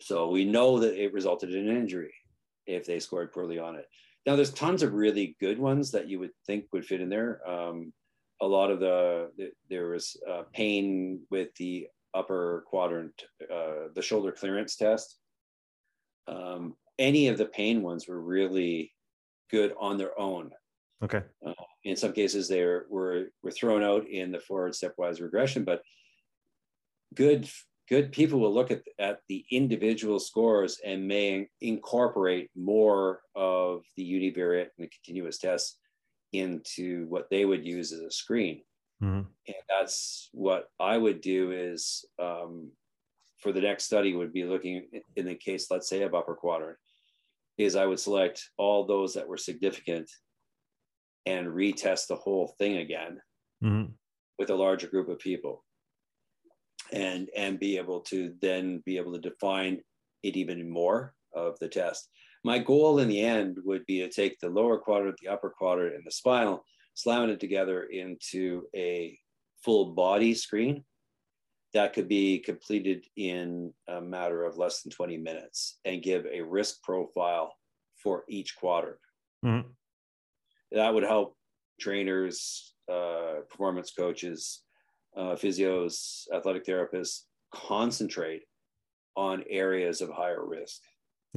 So we know that it resulted in an injury if they scored poorly on it. Now there's tons of really good ones that you would think would fit in there. Um, a lot of the, the there was uh, pain with the upper quadrant, uh, the shoulder clearance test. Um, any of the pain ones were really good on their own. Okay. Uh, in some cases, they were, were were thrown out in the forward stepwise regression, but good good people will look at, at the individual scores and may incorporate more of the univariate and the continuous tests into what they would use as a screen. Mm-hmm. And that's what I would do is um, for the next study would be looking in the case, let's say of upper quadrant, is I would select all those that were significant and retest the whole thing again mm-hmm. with a larger group of people and and be able to then be able to define it even more of the test my goal in the end would be to take the lower quadrant the upper quadrant and the spinal slam it together into a full body screen that could be completed in a matter of less than 20 minutes and give a risk profile for each quadrant. Mm-hmm. That would help trainers, uh, performance coaches, uh, physios, athletic therapists concentrate on areas of higher risk.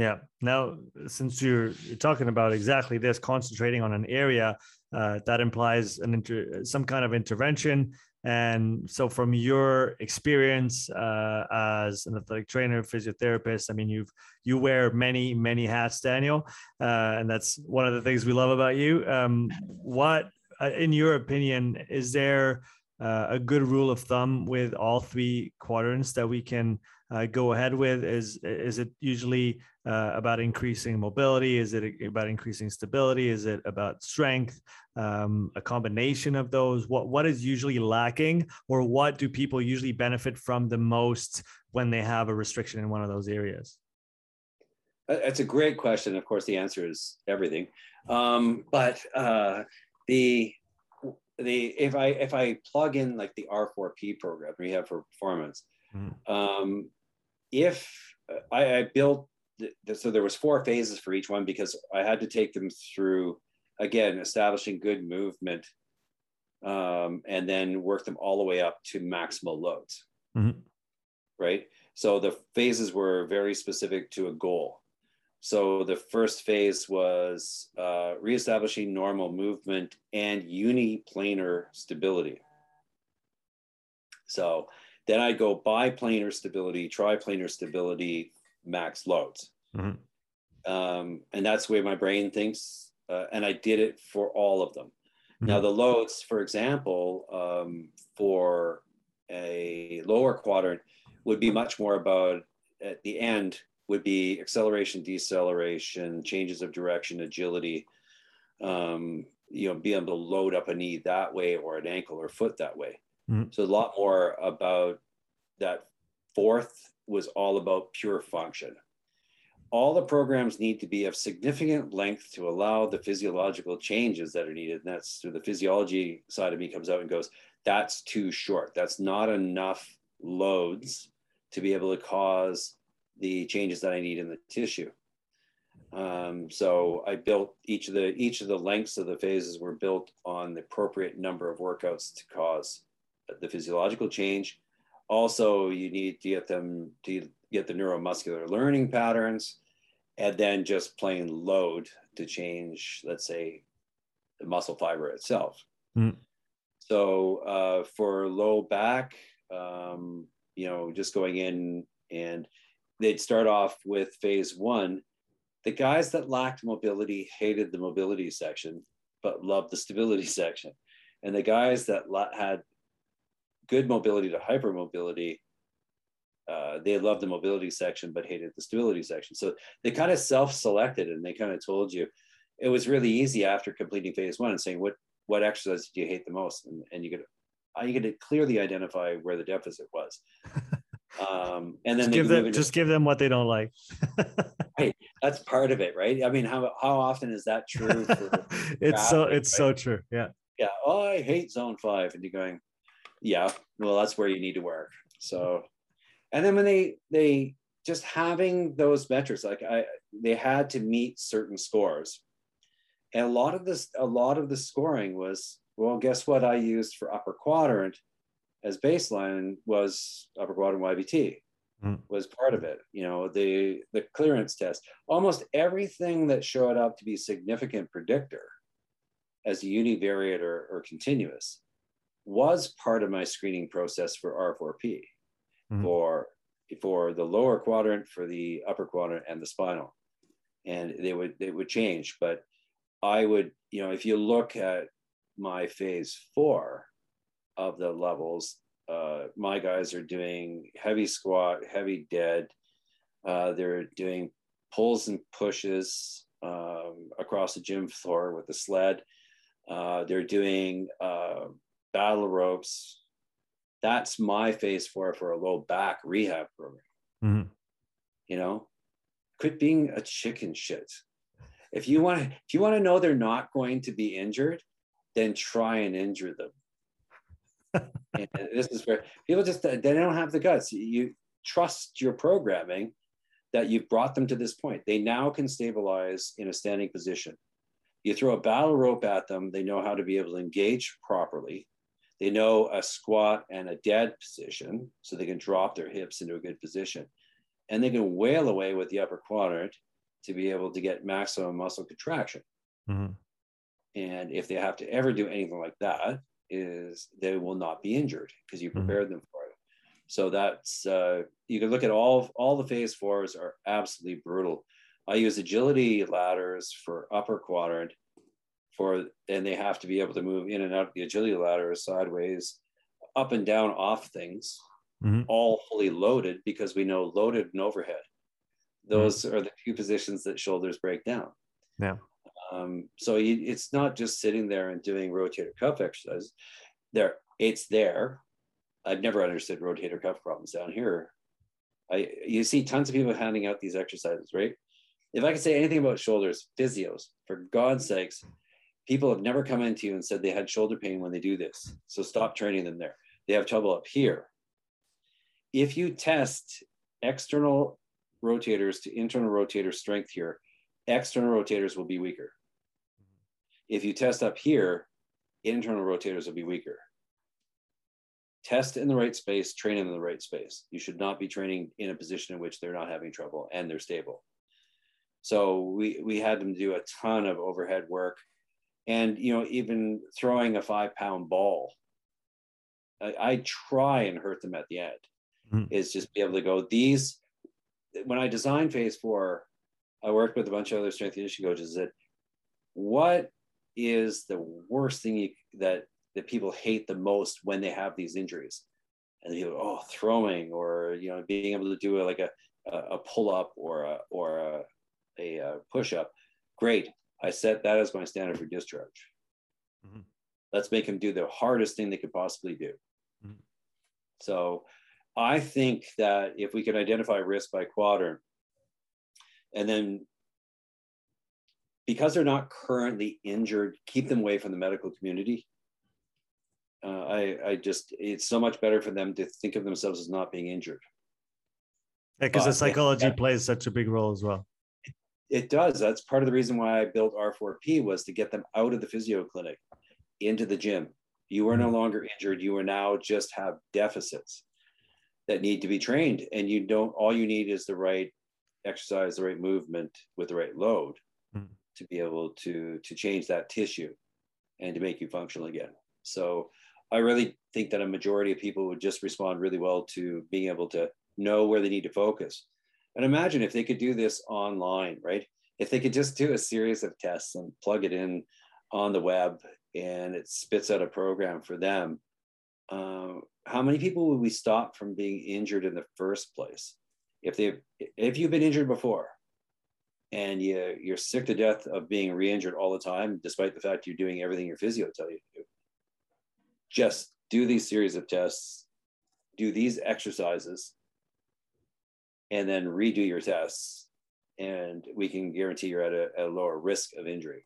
Yeah. Now, since you're, talking about exactly this, concentrating on an area, uh, that implies an inter- some kind of intervention and so, from your experience uh, as an athletic trainer, physiotherapist, I mean, you've you wear many many hats, Daniel, uh, and that's one of the things we love about you. Um, what, uh, in your opinion, is there uh, a good rule of thumb with all three quadrants that we can uh, go ahead with? Is is it usually uh, about increasing mobility? Is it about increasing stability? Is it about strength? Um, a combination of those? What what is usually lacking, or what do people usually benefit from the most when they have a restriction in one of those areas? That's a great question. Of course, the answer is everything. Um, but uh, the the if I if I plug in like the R4P program we have for performance, mm. um, if uh, I, I built the, so there was four phases for each one because I had to take them through again establishing good movement, um, and then work them all the way up to maximal loads. Mm-hmm. Right. So the phases were very specific to a goal. So the first phase was uh, reestablishing normal movement and uniplanar stability. So then I go biplanar stability, triplanar stability, max loads. Mm-hmm. Um, and that's the way my brain thinks. Uh, and I did it for all of them. Mm-hmm. Now, the loads, for example, um, for a lower quadrant would be much more about at the end would be acceleration, deceleration, changes of direction, agility. Um, you know, being able to load up a knee that way or an ankle or foot that way. Mm-hmm. So a lot more about that. Fourth was all about pure function. All the programs need to be of significant length to allow the physiological changes that are needed. And that's where the physiology side of me comes out and goes, that's too short. That's not enough loads to be able to cause the changes that I need in the tissue. Um, so I built each of the each of the lengths of the phases were built on the appropriate number of workouts to cause the physiological change. Also, you need to get them to get the neuromuscular learning patterns, and then just plain load to change, let's say, the muscle fiber itself. Mm. So uh, for low back, um, you know, just going in and they'd start off with phase one. The guys that lacked mobility hated the mobility section, but loved the stability [LAUGHS] section. And the guys that had good mobility to hypermobility, uh, they loved the mobility section, but hated the stability section. So they kind of self-selected and they kind of told you it was really easy after completing phase one and saying, what, what exercise do you hate the most? And, and you could, uh, you could clearly identify where the deficit was. [LAUGHS] Um, and then just give them just give them what they don't like. [LAUGHS] right, that's part of it, right? I mean, how how often is that true? [LAUGHS] it's so it's right? so true. Yeah. Yeah. Oh, I hate zone five, and you're going, yeah. Well, that's where you need to work. So, and then when they they just having those metrics, like I, they had to meet certain scores, and a lot of this, a lot of the scoring was, well, guess what? I used for upper quadrant as baseline was upper quadrant YBT mm. was part of it. You know, the the clearance test, almost everything that showed up to be significant predictor as a univariate or, or continuous was part of my screening process for R4P mm. for for the lower quadrant, for the upper quadrant, and the spinal. And they would they would change, but I would, you know, if you look at my phase four, of the levels. Uh, my guys are doing heavy squat, heavy dead. Uh, they're doing pulls and pushes um, across the gym floor with the sled. Uh, they're doing uh, battle ropes. That's my phase four for a low back rehab program. Mm-hmm. You know, quit being a chicken shit. If you want to, if you want to know they're not going to be injured, then try and injure them. [LAUGHS] and this is where people just they don't have the guts. You trust your programming that you've brought them to this point. They now can stabilize in a standing position. You throw a battle rope at them, they know how to be able to engage properly. They know a squat and a dead position, so they can drop their hips into a good position. And they can wail away with the upper quadrant to be able to get maximum muscle contraction. Mm-hmm. And if they have to ever do anything like that, is they will not be injured because you mm-hmm. prepared mm-hmm. them for it. So that's uh, you can look at all all the phase fours are absolutely brutal. I use agility ladders for upper quadrant for and they have to be able to move in and out of the agility ladder sideways, up and down off things, mm-hmm. all fully loaded because we know loaded and overhead. Those mm-hmm. are the two positions that shoulders break down. Yeah. Um, so you, it's not just sitting there and doing rotator cuff exercises. There, it's there. I've never understood rotator cuff problems down here. I you see tons of people handing out these exercises, right? If I could say anything about shoulders, physios, for God's sakes, people have never come into you and said they had shoulder pain when they do this. So stop training them there. They have trouble up here. If you test external rotators to internal rotator strength here, external rotators will be weaker. If you test up here, internal rotators will be weaker. Test in the right space, train in the right space. You should not be training in a position in which they're not having trouble and they're stable. So we we had them do a ton of overhead work, and you know even throwing a five pound ball. I, I try and hurt them at the end. Mm-hmm. Is just be able to go these. When I designed phase four, I worked with a bunch of other strength and conditioning coaches. That what is the worst thing you, that that people hate the most when they have these injuries and people oh throwing or you know being able to do a, like a a pull up or a or a, a push up great i set that as my standard for discharge mm-hmm. let's make them do the hardest thing they could possibly do mm-hmm. so i think that if we can identify risk by quadrant and then because they're not currently injured, keep them away from the medical community. Uh, I, I just, it's so much better for them to think of themselves as not being injured. Yeah, because the psychology yeah, plays such a big role as well. It, does. That's part of the reason why I built R4P was to get them out of the physio clinic into the gym. You are no mm-hmm. longer injured. You are now just have deficits that need to be trained. And you don't, all you need is the right exercise, the right movement with the right load mm. to be able to to change that tissue and to make you functional again. So I really think that a majority of people would just respond really well to being able to know where they need to focus. And imagine if they could do this online, right? If they could just do a series of tests and plug it in on the web and it spits out a program for them, uh, how many people would we stop from being injured in the first place? If they if you've been injured before, and you you're sick to death of being re-injured all the time, despite the fact you're doing everything your physio tells you to do. Just do these series of tests, do these exercises, and then redo your tests, and we can guarantee you're at a, at a lower risk of injury.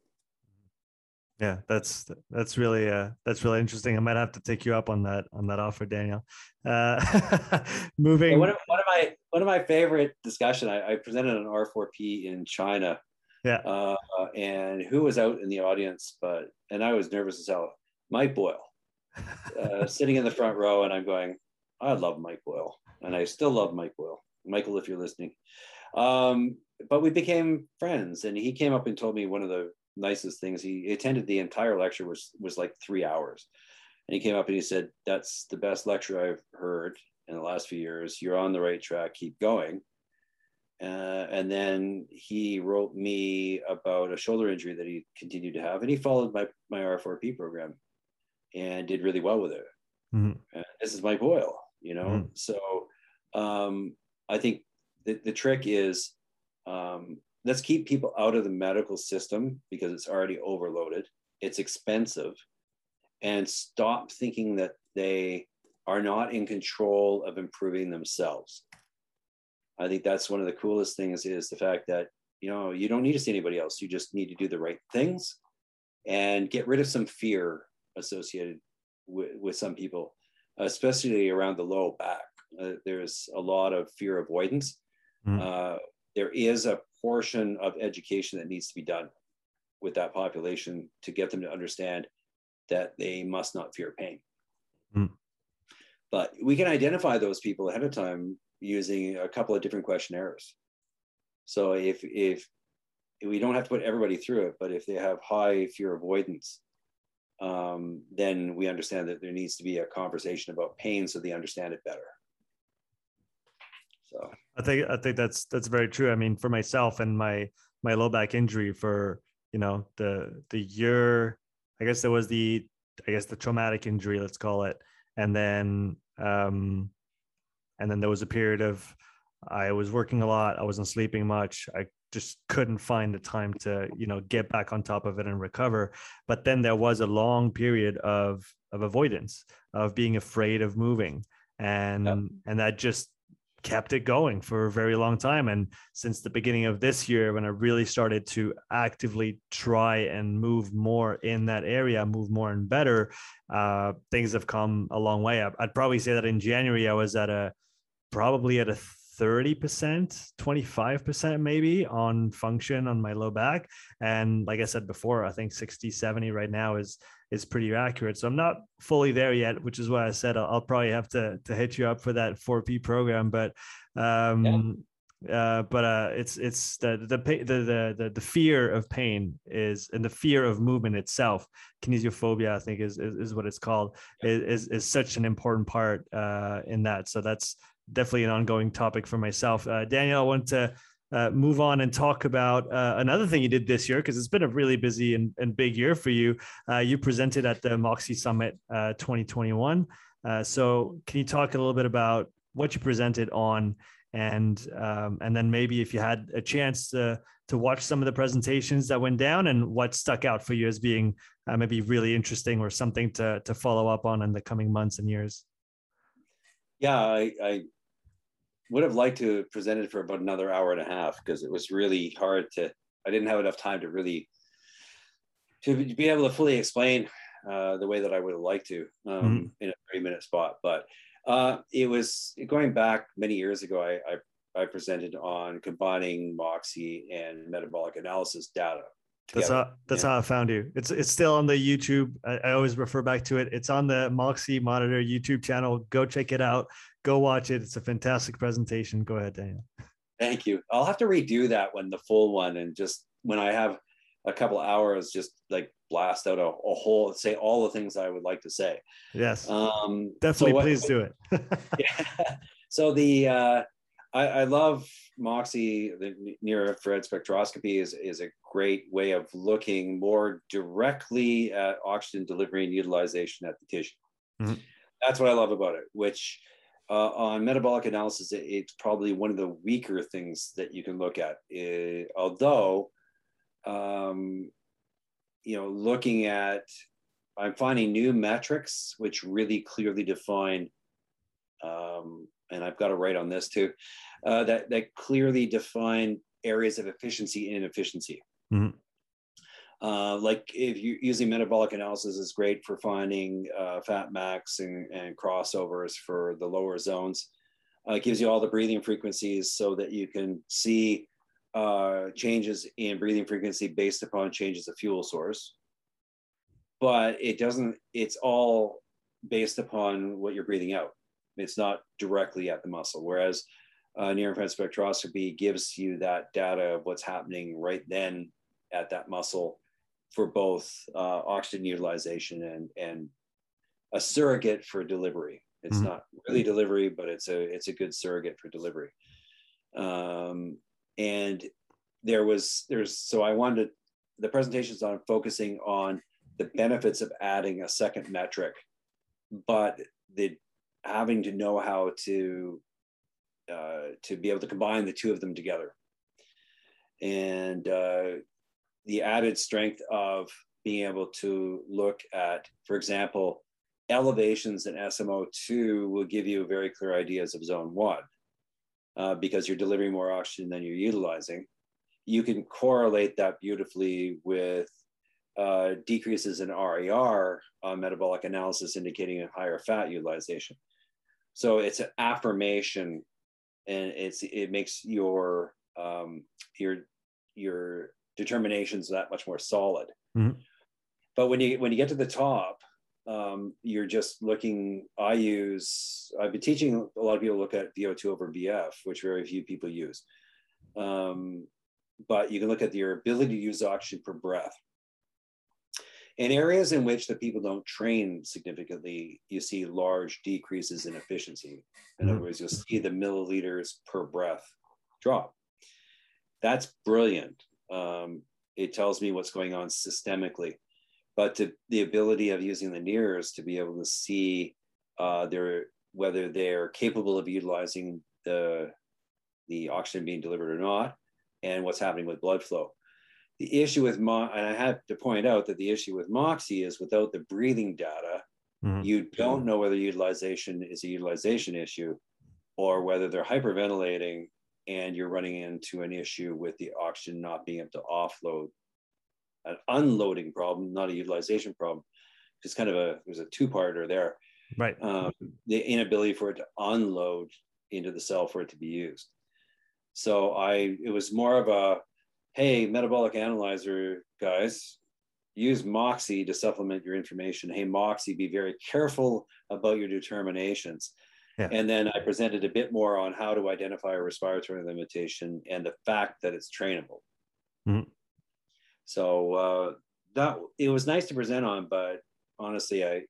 Yeah that's that's really uh that's really interesting. I might have to take you up on that on that offer daniel. Uh [LAUGHS] moving one, of, one of my one of my favorite discussion I, I presented an r4p in china. Yeah. Uh and who was out in the audience but and i was nervous as hell mike boyle. Uh, [LAUGHS] sitting in the front row and i'm going i love mike boyle and i still love mike boyle michael if you're listening um but we became friends and he came up and told me one of the nicest things. He attended the entire lecture was was like three hours, and he came up and he said, "That's the best lecture I've heard in the last few years. You're on the right track. Keep going." Uh, and then he wrote me about a shoulder injury that he continued to have, and he followed my my R4P program, and did really well with it. Mm-hmm. this is Mike Boyle, you know. Mm-hmm. So um, I think the, the trick is um, let's keep people out of the medical system because it's already overloaded. It's expensive, and stop thinking that they are not in control of improving themselves. I think that's one of the coolest things is the fact that you know you don't need to see anybody else. You just need to do the right things and get rid of some fear associated with, with some people, especially around the low back. Uh, there's a lot of fear avoidance. Mm. Uh, there is a portion of education that needs to be done with that population to get them to understand that they must not fear pain. Mm. But we can identify those people ahead of time using a couple of different questionnaires. So if if we don't have to put everybody through it, but if they have high fear avoidance, um, then we understand that there needs to be a conversation about pain so they understand it better. So. I think I think that's that's very true. I mean, for myself and my my low back injury for you know the the year, I guess there was the I guess the traumatic injury, let's call it, and then um, and then there was a period of I was working a lot, I wasn't sleeping much, I just couldn't find the time to you know get back on top of it and recover. But then there was a long period of of avoidance of being afraid of moving. And yep. and that just kept it going for a very long time and since the beginning of this year when i really started to actively try and move more in that area move more and better uh, things have come a long way i'd probably say that in january i was at a probably at a 30%, 25% maybe on function on my low back. And like I said before, I think 60, 70 right now is is pretty accurate. So I'm not fully there yet, which is why I said I'll, I'll probably have to to hit you up for that 4P program. But um yeah. Uh, but uh, it's it's the the, the the the fear of pain is and the fear of movement itself. Kinesiophobia, I think, is is, is what it's called. Is, is such an important part uh, in that. So that's definitely an ongoing topic for myself. Uh, Daniel, I want to uh, move on and talk about uh, another thing you did this year because it's been a really busy and, and big year for you. Uh, you presented at the Moxy Summit uh, 2021. Uh, so, can you talk a little bit about what you presented on, and um, and then maybe if you had a chance to to watch some of the presentations that went down and what stuck out for you as being maybe really interesting or something to to follow up on in the coming months and years? Yeah, I, I would have liked to have presented for about another hour and a half because it was really hard to i didn't have enough time to really to be able to fully explain uh, the way that i would have liked to um, mm-hmm. in a three minute spot but uh, it was going back many years ago I, I, I presented on combining moxy and metabolic analysis data Together. That's how that's yeah. how I found you. It's it's still on the YouTube. I, I, always refer back to it. It's on the Moxy Monitor YouTube channel. Go check it out go watch it. It's a fantastic presentation. Go ahead, Daniel. Thank you. I'll have to redo that one, the full one, and just when I have a couple hours, just like blast out a, a whole, say all the things I would like to say. Yes. Um, Definitely, so what, please [LAUGHS] do it. [LAUGHS] yeah. So the uh, I, I love Moxy. The near infrared spectroscopy is is a great way of looking more directly at oxygen delivery and utilization at the tissue. Mm-hmm. That's what I love about it, which uh, on metabolic analysis, it, it's probably one of the weaker things that you can look at. It, although, um, you know, looking at, I'm finding new metrics which really clearly define, um, and I've got to write on this too, uh, that that clearly define areas of efficiency and inefficiency. Mm-hmm. Uh, like if you're using metabolic analysis is great for finding uh, fat max and, and, crossovers for the lower zones. Uh, it gives you all the breathing frequencies so that you can see uh, changes in breathing frequency based upon changes of fuel source. But it doesn't, it's all based upon what you're breathing out. It's not directly at the muscle. Whereas uh, near infrared spectroscopy gives you that data of what's happening right then at that muscle for both uh, oxygen utilization and and a surrogate for delivery. It's mm-hmm. not really delivery, but it's a it's a good surrogate for delivery. Um, and there was there's so I wanted the presentations on focusing on the benefits of adding a second metric, but the having to know how to uh, to be able to combine the two of them together. and uh, the added strength of being able to look at, for example, elevations in SMO2 will give you very clear ideas of zone one uh, because you're delivering more oxygen than you're utilizing. You can correlate that beautifully with uh, decreases in RER metabolic analysis indicating a higher fat utilization. So it's an affirmation and it's it makes your um, your your determinations that much more solid. Mm-hmm. But when you when you get to the top, um, you're just looking. I use. I've been teaching a lot of people look at VO2 over BF, which very few people use. Um, but you can look at your ability to use oxygen per breath. In areas in which the people don't train significantly, you see large decreases in efficiency. In mm-hmm. other words, you'll see the milliliters per breath drop. That's brilliant. Um, it tells me what's going on systemically but to, the ability of using the NIRS to be able to see uh, their whether they're capable of utilizing the the oxygen being delivered or not, and what's happening with blood flow. The issue with Mo- and I have to point out that the issue with Moxy is without the breathing data, mm-hmm. you don't know whether utilization is a utilization issue or whether they're hyperventilating and you're running into an issue with the oxygen not being able to offload an unloading problem, not a utilization problem. It's kind of a there's a two-parter there. Right. Um, the inability for it to unload into the cell for it to be used. So I it was more of a hey, metabolic analyzer guys, use Moxy to supplement your information. Hey, Moxy, be very careful about your determinations. Yeah. And then I presented a bit more on how to identify a respiratory limitation and the fact that it's trainable. Mm-hmm. So uh, that it was nice to present on, but honestly, I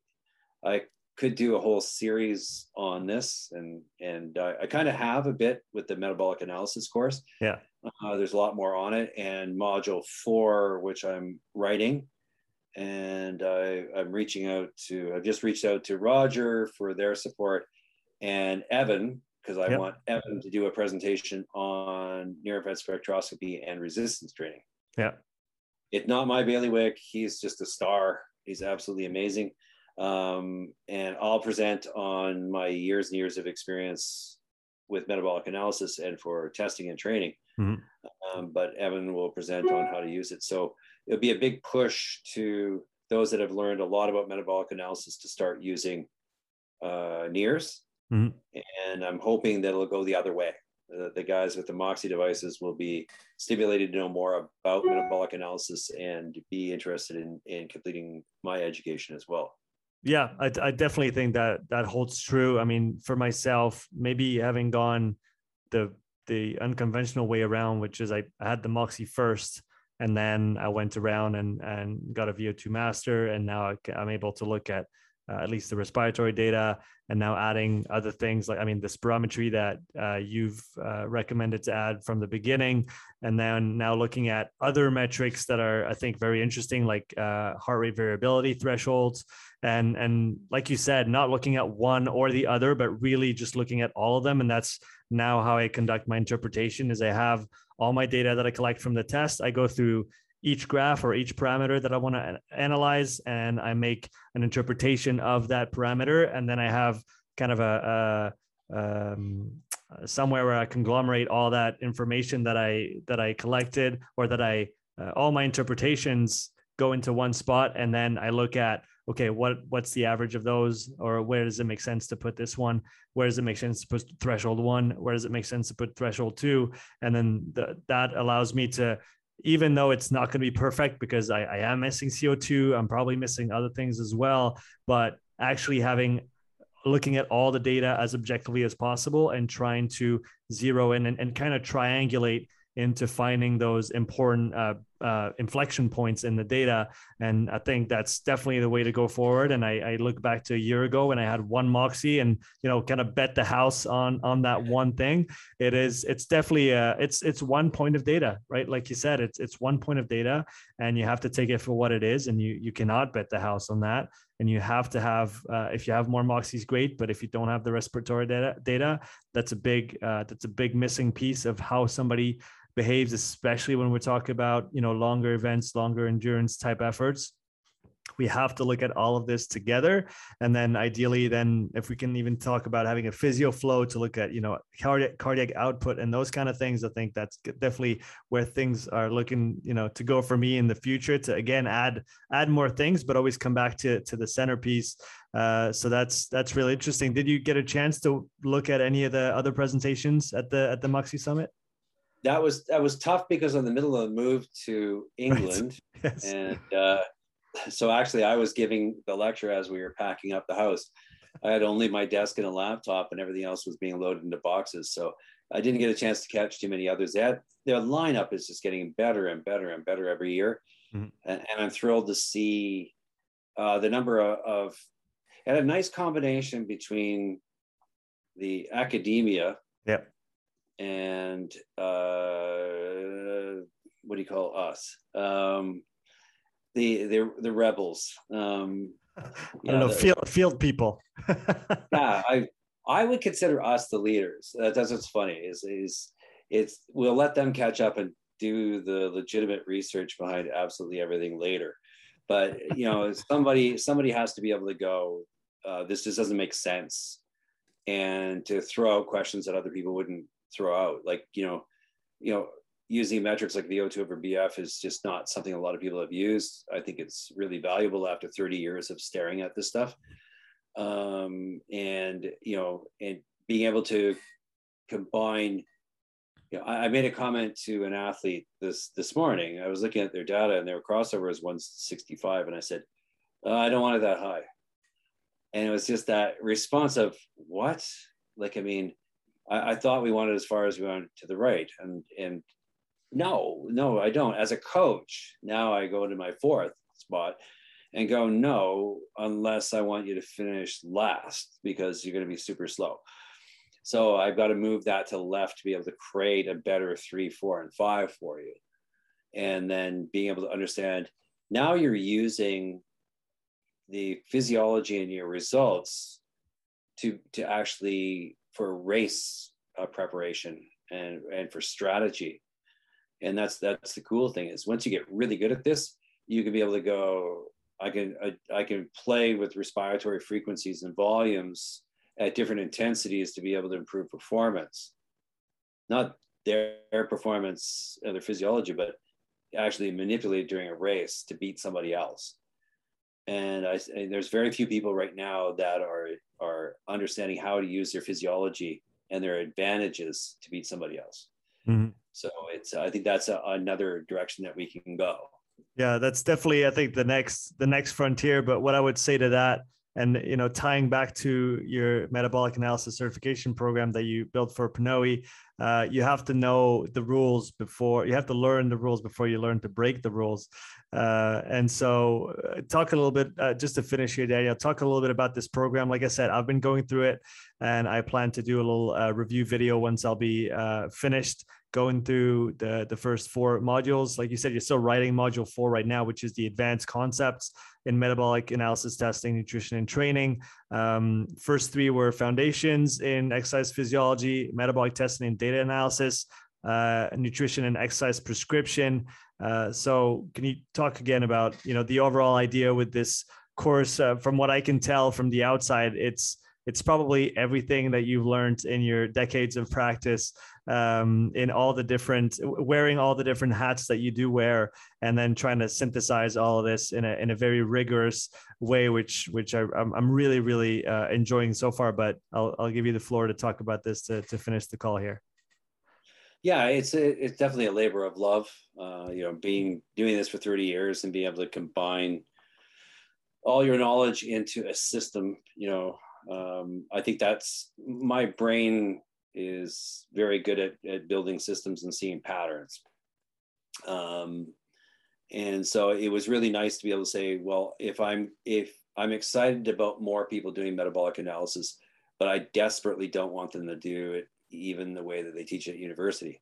I could do a whole series on this, and and uh, I kind of have a bit with the metabolic analysis course. Yeah, uh, there's a lot more on it, and module four, which I'm writing, and I, I'm reaching out to. I've just reached out to Roger for their support, and Evan because I yep. want Evan to do a presentation on near infrared spectroscopy and resistance training. Yeah it's not my bailiwick. He's just a star. He's absolutely amazing. Um, and I'll present on my years and years of experience with metabolic analysis and for testing and training. Mm-hmm. Um, but Evan will present on how to use it. So it'll be a big push to those that have learned a lot about metabolic analysis to start using uh, NIRS. Mm-hmm. And I'm hoping that it'll go the other way the, the guys with the Moxy devices will be stimulated to know more about metabolic analysis and be interested in, in completing my education as well. Yeah, I, I definitely think that that holds true. I mean, for myself, maybe having gone the the unconventional way around, which is I, I had the Moxy first, and then I went around and and got a VO2 master, and now I'm able to look at uh, at least the respiratory data, and now adding other things like, I mean, the spirometry that uh, you've uh, recommended to add from the beginning, and then now looking at other metrics that are, I think, very interesting, like uh, heart rate variability thresholds, and and like you said, not looking at one or the other, but really just looking at all of them, and that's now how I conduct my interpretation. Is I have all my data that I collect from the test, I go through each graph or each parameter that I want to analyze, and I make an interpretation of that parameter, and then I have kind of a, a um, somewhere where I conglomerate all that information that I that I collected or that I uh, all my interpretations go into one spot, and then I look at okay what what's the average of those or where does it make sense to put this one? Where does it make sense to put threshold one? Where does it make sense to put threshold two? And then the, that allows me to even though it's not going to be perfect because I, I am missing CO2, I'm probably missing other things as well. But actually having looking at all the data as objectively as possible and trying to zero in and, and kind of triangulate into finding those important uh, uh, inflection points in the data. And I think that's definitely the way to go forward. And I, I, look back to a year ago when I had one Moxy and you know kind of bet the house on on that one thing. It is it's definitely a, it's it's one point of data, right? Like you said, it's it's one point of data, and you have to take it for what it is, and you you cannot bet the house on that. And you have to have uh, if you have more moxies great. But if you don't have the respiratory data, data that's a big uh, that's a big missing piece of how somebody behaves, especially when we're talking about you know longer events, longer endurance type efforts. We have to look at all of this together. And then ideally then if we can even talk about having a PhysioFlow to look at you know cardiac cardiac output and those kind of things i think that's definitely where things are looking you know to go for me in the future to again add add more things but always come back to to the centerpiece. Uh, so that's that's really interesting. Did you get a chance to look at any of the other presentations at the at the moxy summit that was that was tough because in the middle of the move to [LAUGHS] england right. yes. and uh so actually I was giving the lecture as we were packing up the house. I had only my desk and a laptop and everything else was being loaded into boxes. So I didn't get a chance to catch too many others. That their lineup is just getting better and better and better every year. Mm-hmm. And, and, I'm thrilled to see uh, the number of, of and a nice combination between the academia yep. And uh, what do you call us? Um, the the the rebels. Um, I don't know, the, field field people. [LAUGHS] yeah, I I would consider us the leaders. that's what's funny is is it's we'll let them catch up and do the legitimate research behind absolutely everything later. But you know, somebody somebody has to be able to go. Uh, this just doesn't make sense, and to throw out questions that other people wouldn't throw out. Like you know, you know, using metrics like VO2 over BF is just not something a lot of people have used. I think it's really valuable after 30 years of staring at this stuff. Um, and, you know, and being able to combine, you know, I, I, made a comment to an athlete this, this morning. I was looking at their data and their crossover is 165. And I said, uh, I don't want it that high. And it was just that response of what? Like, I mean, I, I thought we wanted as far as we went to the right. And, and no, no, I don't. As a coach, now I go to my fourth spot and go, no, unless I want you to finish last because you're going to be super slow. So I've got to move that to left to be able to create a better three, four, and five for you. And then being able to understand now you're using the physiology and your results to, to actually for race uh, preparation and, and for strategy. And that's that's the cool thing is once you get really good at this you can be able to go i can i, I can play with respiratory frequencies and volumes at different intensities to be able to improve performance. Not their, performance and their physiology but actually manipulate during a race to beat somebody else and I there's very few people right now that are are understanding how to use their physiology and their advantages to beat somebody else. Mm-hmm. So it's I think that's a, another direction that we can go. Yeah, that's definitely I think the next the next frontier. But what I would say to that, and you know, tying back to your metabolic analysis certification program that you built for Pnoe, uh, you have to know the rules before you have to learn the rules before you learn to break the rules. Uh, and so, uh, talk a little bit uh, just to finish here, Daniel. Talk a little bit about this program. Like I said, I've been going through it, and I plan to do a little uh, review video once I'll be uh, finished going through the the first four modules. Like you said, you're still writing module four right now, which is the advanced concepts in metabolic analysis testing, nutrition, and training. Um, first three were foundations in exercise physiology, metabolic testing, and data analysis, uh, nutrition and exercise prescription. Uh, so, can you talk again about you know the overall idea with this course? Uh, from what I can tell from the outside, it's it's probably everything that you've learned in your decades of practice um, in all the different wearing all the different hats that you do wear and then trying to synthesize all of this in a, in a very rigorous way which which I, am I'm really really uh, enjoying so far but I'll, I'll give you the floor to talk about this to, to finish the call here. Yeah it's a, it's definitely a labor of love uh, you know being doing this for 30 years and being able to combine all your knowledge into a system you know um, I think that's my brain is very good at, at building systems and seeing patterns. Um, and so it was really nice to be able to say, well, if I'm if I'm excited about more people doing metabolic analysis, but I desperately don't want them to do it even the way that they teach at university.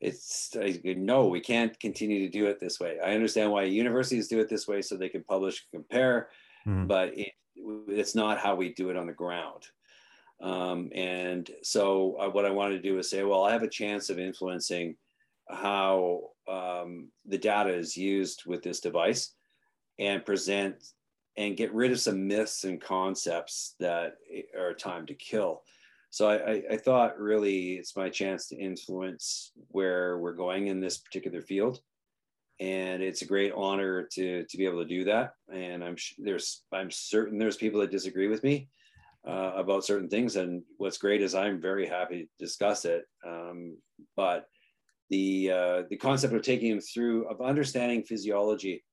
It's no, we can't continue to do it this way. I understand why universities do it this way so they can publish and compare, mm-hmm. but it, it's not how we do it on the ground. Um, and so uh, what I wanted to do is say, well, I have a chance of influencing how um, the data is used with this device and present and get rid of some myths and concepts that are time to kill. So I, I, thought really it's my chance to influence where we're going in this particular field, and it's a great honor to to be able to do that. And I'm there's I'm certain there's people that disagree with me uh, about certain things, and what's great is I'm very happy to discuss it. Um, but the uh, the concept of taking them through of understanding physiology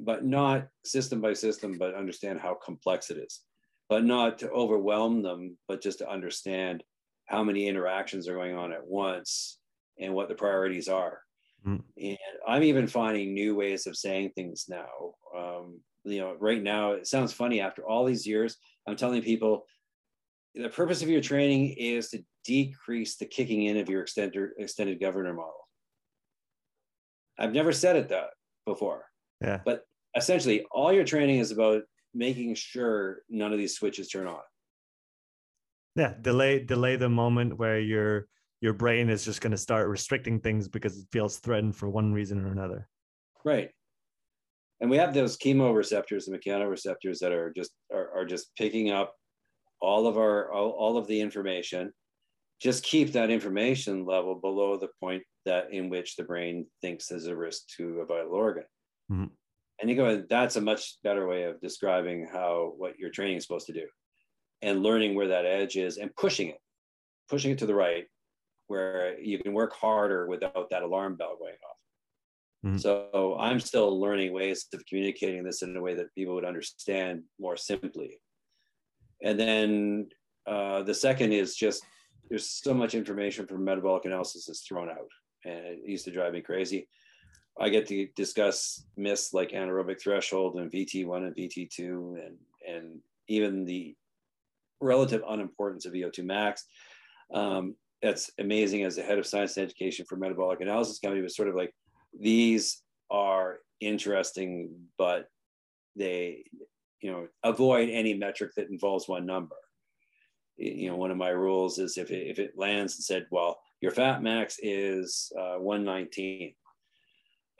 but not system by system, but understand how complex it is, but not to overwhelm them, but just to understand how many interactions are going on at once and what the priorities are. Mm. And I'm even finding new ways of saying things now. Um, you know, right now, it sounds funny after all these years, I'm telling people the purpose of your training is to decrease the kicking in of your extended, extended governor model. I've never said it that before. Yeah. But essentially all your training is about making sure none of these switches turn on yeah delay delay the moment where your your brain is just going to start restricting things because it feels threatened for one reason or another. Right. And we have those chemoreceptors and mechanoreceptors that are just are, are just picking up all of our all, all of the information. Just keep that information level below the point that in which the brain thinks there's a risk to a vital organ. Mm-hmm. And you go that's a much better way of describing how what your training is supposed to do. And learning where that edge is and pushing it pushing it to the right where you can work harder without that alarm bell going off mm-hmm. so i'm still learning ways of communicating this in a way that people would understand more simply and then uh, the second is just there's so much information from metabolic analysis that's thrown out and it used to drive me crazy I get to discuss myths like anaerobic threshold and VT1 and VT2 and, and even the relative unimportance of VO2 max. Um, that's amazing as the head of science and education for metabolic analysis company was sort of like, these are interesting, but they, you know, avoid any metric that involves one number. You know, one of my rules is if it, if it lands and said, well, your fat max is uh, 119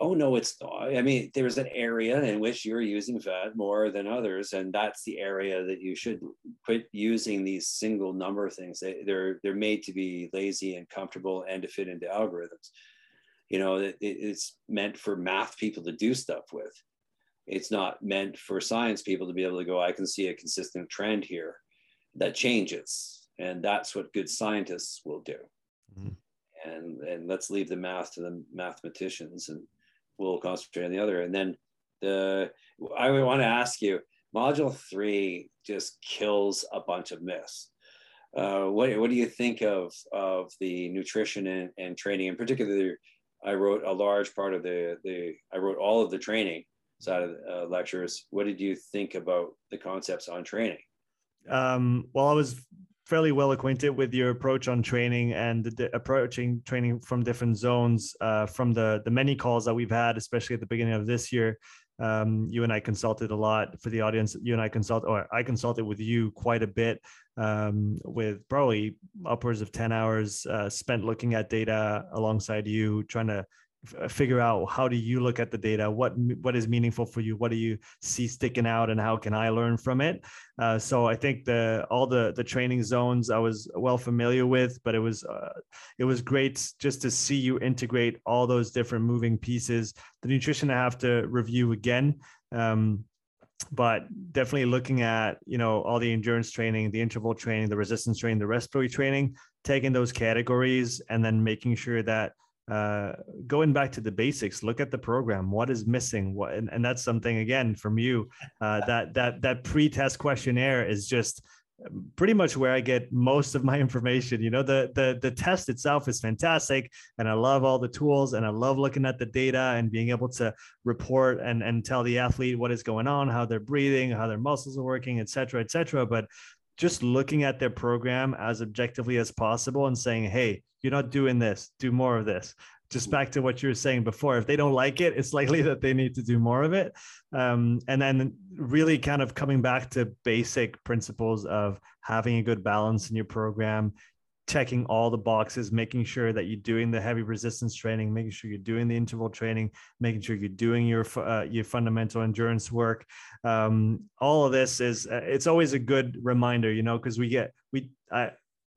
oh no it's not i mean there's an area in which you're using fat more than others and that's the area that you should quit using these single number things. They, they're they're made to be lazy and comfortable and to fit into algorithms. You know it, it's meant for math people to do stuff with. It's not meant for science people to be able to go i can see a consistent trend here that changes and that's what good scientists will do. Mm-hmm. and and let's leave the math to the mathematicians and we'll concentrate on the other. And then the I would want to ask you, module three just kills a bunch of myths. Uh, what what do you think of of the nutrition and, and training, in particular? I wrote a large part of the the I wrote all of the training side of the uh, lectures. What did you think about the concepts on training? Um, well, I was fairly well acquainted with your approach on training and the, approaching training from different zones uh, from the the many calls that we've had especially at the beginning of this year um, you and I consulted a lot for the audience. You and I consult, or I consulted with you quite a bit, um, with probably upwards of ten hours uh, spent looking at data alongside you, trying to uh, figure out how do you look at the data? What what is meaningful for you? What do you see sticking out and how can i learn from it? Uh, so i think the all the the training zones i was well familiar with but it was uh, it was great just to see you integrate all those different moving pieces. The nutrition i have to review again um, but definitely looking at you know all the endurance training the interval training the resistance training the respiratory training taking those categories and then making sure that uh, going back to the basics look at the program what is missing what and, and that's something again from you uh, that that that pre-test questionnaire is just um, pretty much where I get most of my [LAUGHS] information. You know, the the the test itself is fantastic, and I love all the tools, and I love looking at the data and being able to report and and tell the athlete what is going on, how they're breathing, how their muscles are working, et cetera, et cetera. But just looking at their program as objectively as possible and saying, hey, you're not doing this, do more of this. Just back to what you were saying before, if they don't like it, it's likely that they need to do more of it. Um, and then really kind of coming back to basic principles of having a good balance in your program, checking all the boxes, making sure that you're doing the heavy resistance training, making sure you're doing the interval training, making sure you're doing your uh, your fundamental endurance work. Um, all of this is uh, it's always a good reminder, you know, because we get we I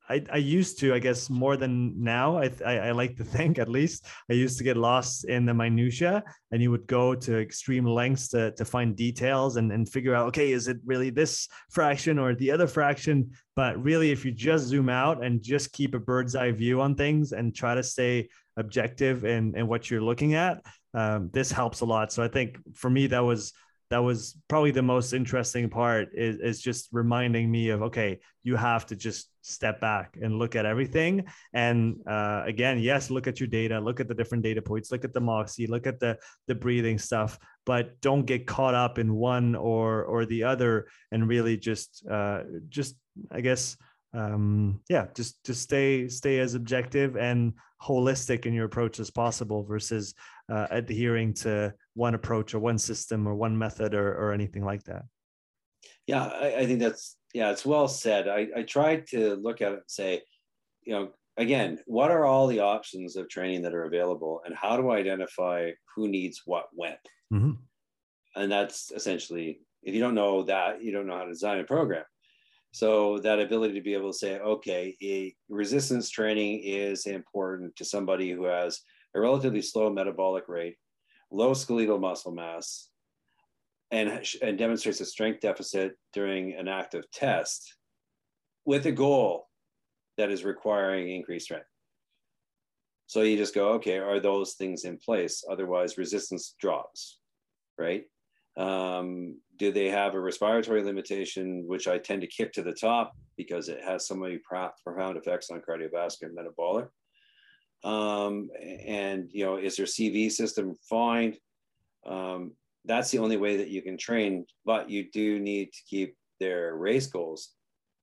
I, I used to, I guess, more than now. I, I, I like to [LAUGHS] think, at least, I used to get lost in the minutia, and you would go to extreme lengths to, to find details and, and figure out, okay, is it really this fraction or the other fraction? But really, if you just zoom out and just keep a bird's eye view on things and try to stay objective in, in what you're looking at, um, this helps a lot. So I think for me, that was that was probably the most interesting part is, is just reminding me of okay you have to just step back and look at everything. And uh, again yes look at your data look at the different data points look at the moxy look at the the breathing stuff but don't get caught up in one or or the other and really just uh, just i guess um, yeah just just stay stay as objective and holistic in your approach as possible versus uh, adhering to one approach or one system or one method or, or anything like that? Yeah I, I think that's yeah it's well said. I, I tried to look at it and say you know again what are all the options of training that are available and how do i identify who needs what when? Mm-hmm. and that's essentially if you don't know that you don't know how to design a program. So that ability to be able to say, okay, a resistance training is important to somebody who has a relatively slow metabolic rate, low skeletal muscle mass, and, and demonstrates a strength deficit during an active test with a goal that is requiring increased strength. So you just go, okay, are those things in place? Otherwise, resistance drops, right? Um, do they have a respiratory limitation, which I tend to kick to the top because it has so many profound effects on cardiovascular and metabolic? Um, and you know, is their CV system fine? Um, that's the only way that you can train, but you do need to keep their race goals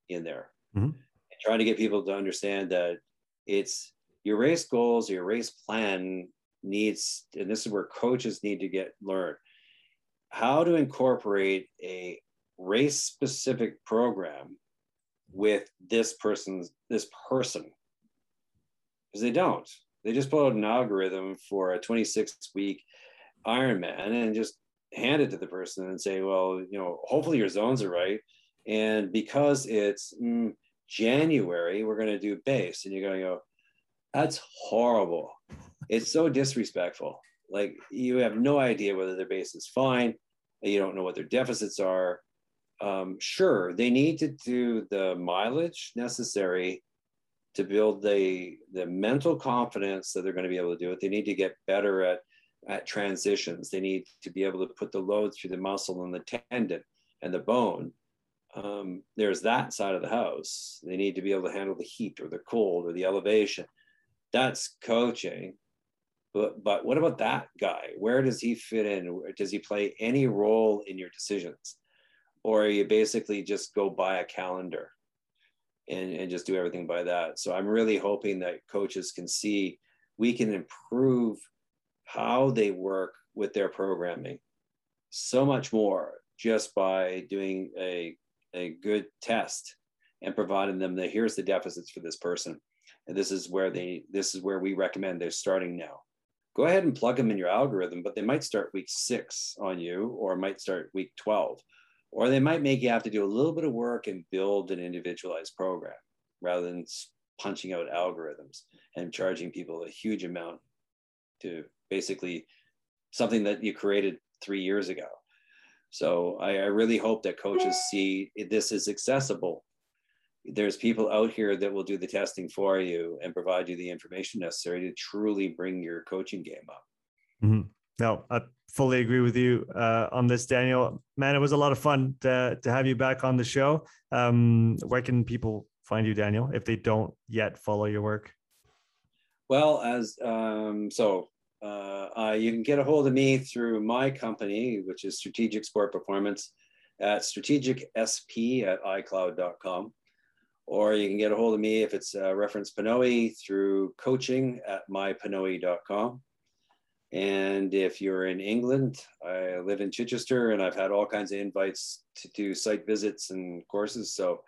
in there. Mm-hmm. trying to get people to understand that it's your race goals, your race plan needs, and this is where coaches need to get learned how to incorporate a race specific program with this person's this person because they don't. They just put out an algorithm for a 26 week ironman and just hand it to the person and say well you know hopefully your zones are right. And because it's mm, january we're going to do base. And you're going to go that's horrible. It's so disrespectful. Like you have no idea whether their base is fine. You don't know what their deficits are. Um, sure, they need to do the mileage necessary to build the the mental confidence that they're going to be able to do it. They need to get better at at transitions. They need to be able to put the load through the muscle and the tendon and the bone. Um, there's that side of the house. They need to be able to handle the heat or the cold or the elevation. That's coaching. But but what about that guy? Where does he fit in? Does he play any role in your decisions? Or you basically just go by a calendar and, and just do everything by that. So I'm really hoping that coaches can see we can improve how they work with their programming so much more just by doing a, a good test and providing them that here's the deficits for this person and this is where they this is where we recommend they're starting now go ahead and plug them in your algorithm, but they might start week six on you or might start week 12. Or they might make you have to do a little bit of work and build an individualized program rather than punching out algorithms and charging people a huge amount to basically something that you created three years ago. So I, I really hope that coaches see this is accessible there's people out here that will do the testing for you and provide you the information necessary to truly bring your coaching game up. Mm-hmm. No, I fully agree with you uh, on this, Daniel. Man, it was a lot of fun to, to have you back on the show. Um, where can people find you, Daniel, if they don't yet follow your work? Well, as um, so, uh, uh, you can get a hold of me through my company, which is Strategic Sport Performance, at strategicsp at icloud.com or you can get a hold of me if it's uh, reference Pnoe through coaching at mypnoe.com. And if you're in England, I live in Chichester and I've had all kinds of invites to do site visits and courses. So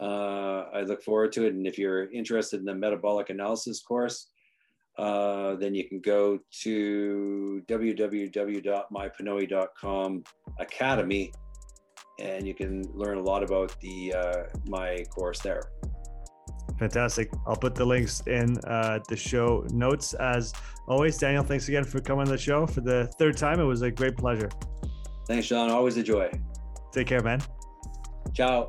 Uh, I look forward to it. And if you're interested in the metabolic analysis course, uh, then you can go to www.mypnoe.com academy and you can learn a lot about the uh, my course there. Fantastic. I'll put the links in uh, the show notes. As always, Daniel, thanks again for coming on the show for the third time. It was a great pleasure. Thanks, Sean. Always a joy. Take care, man. Ciao.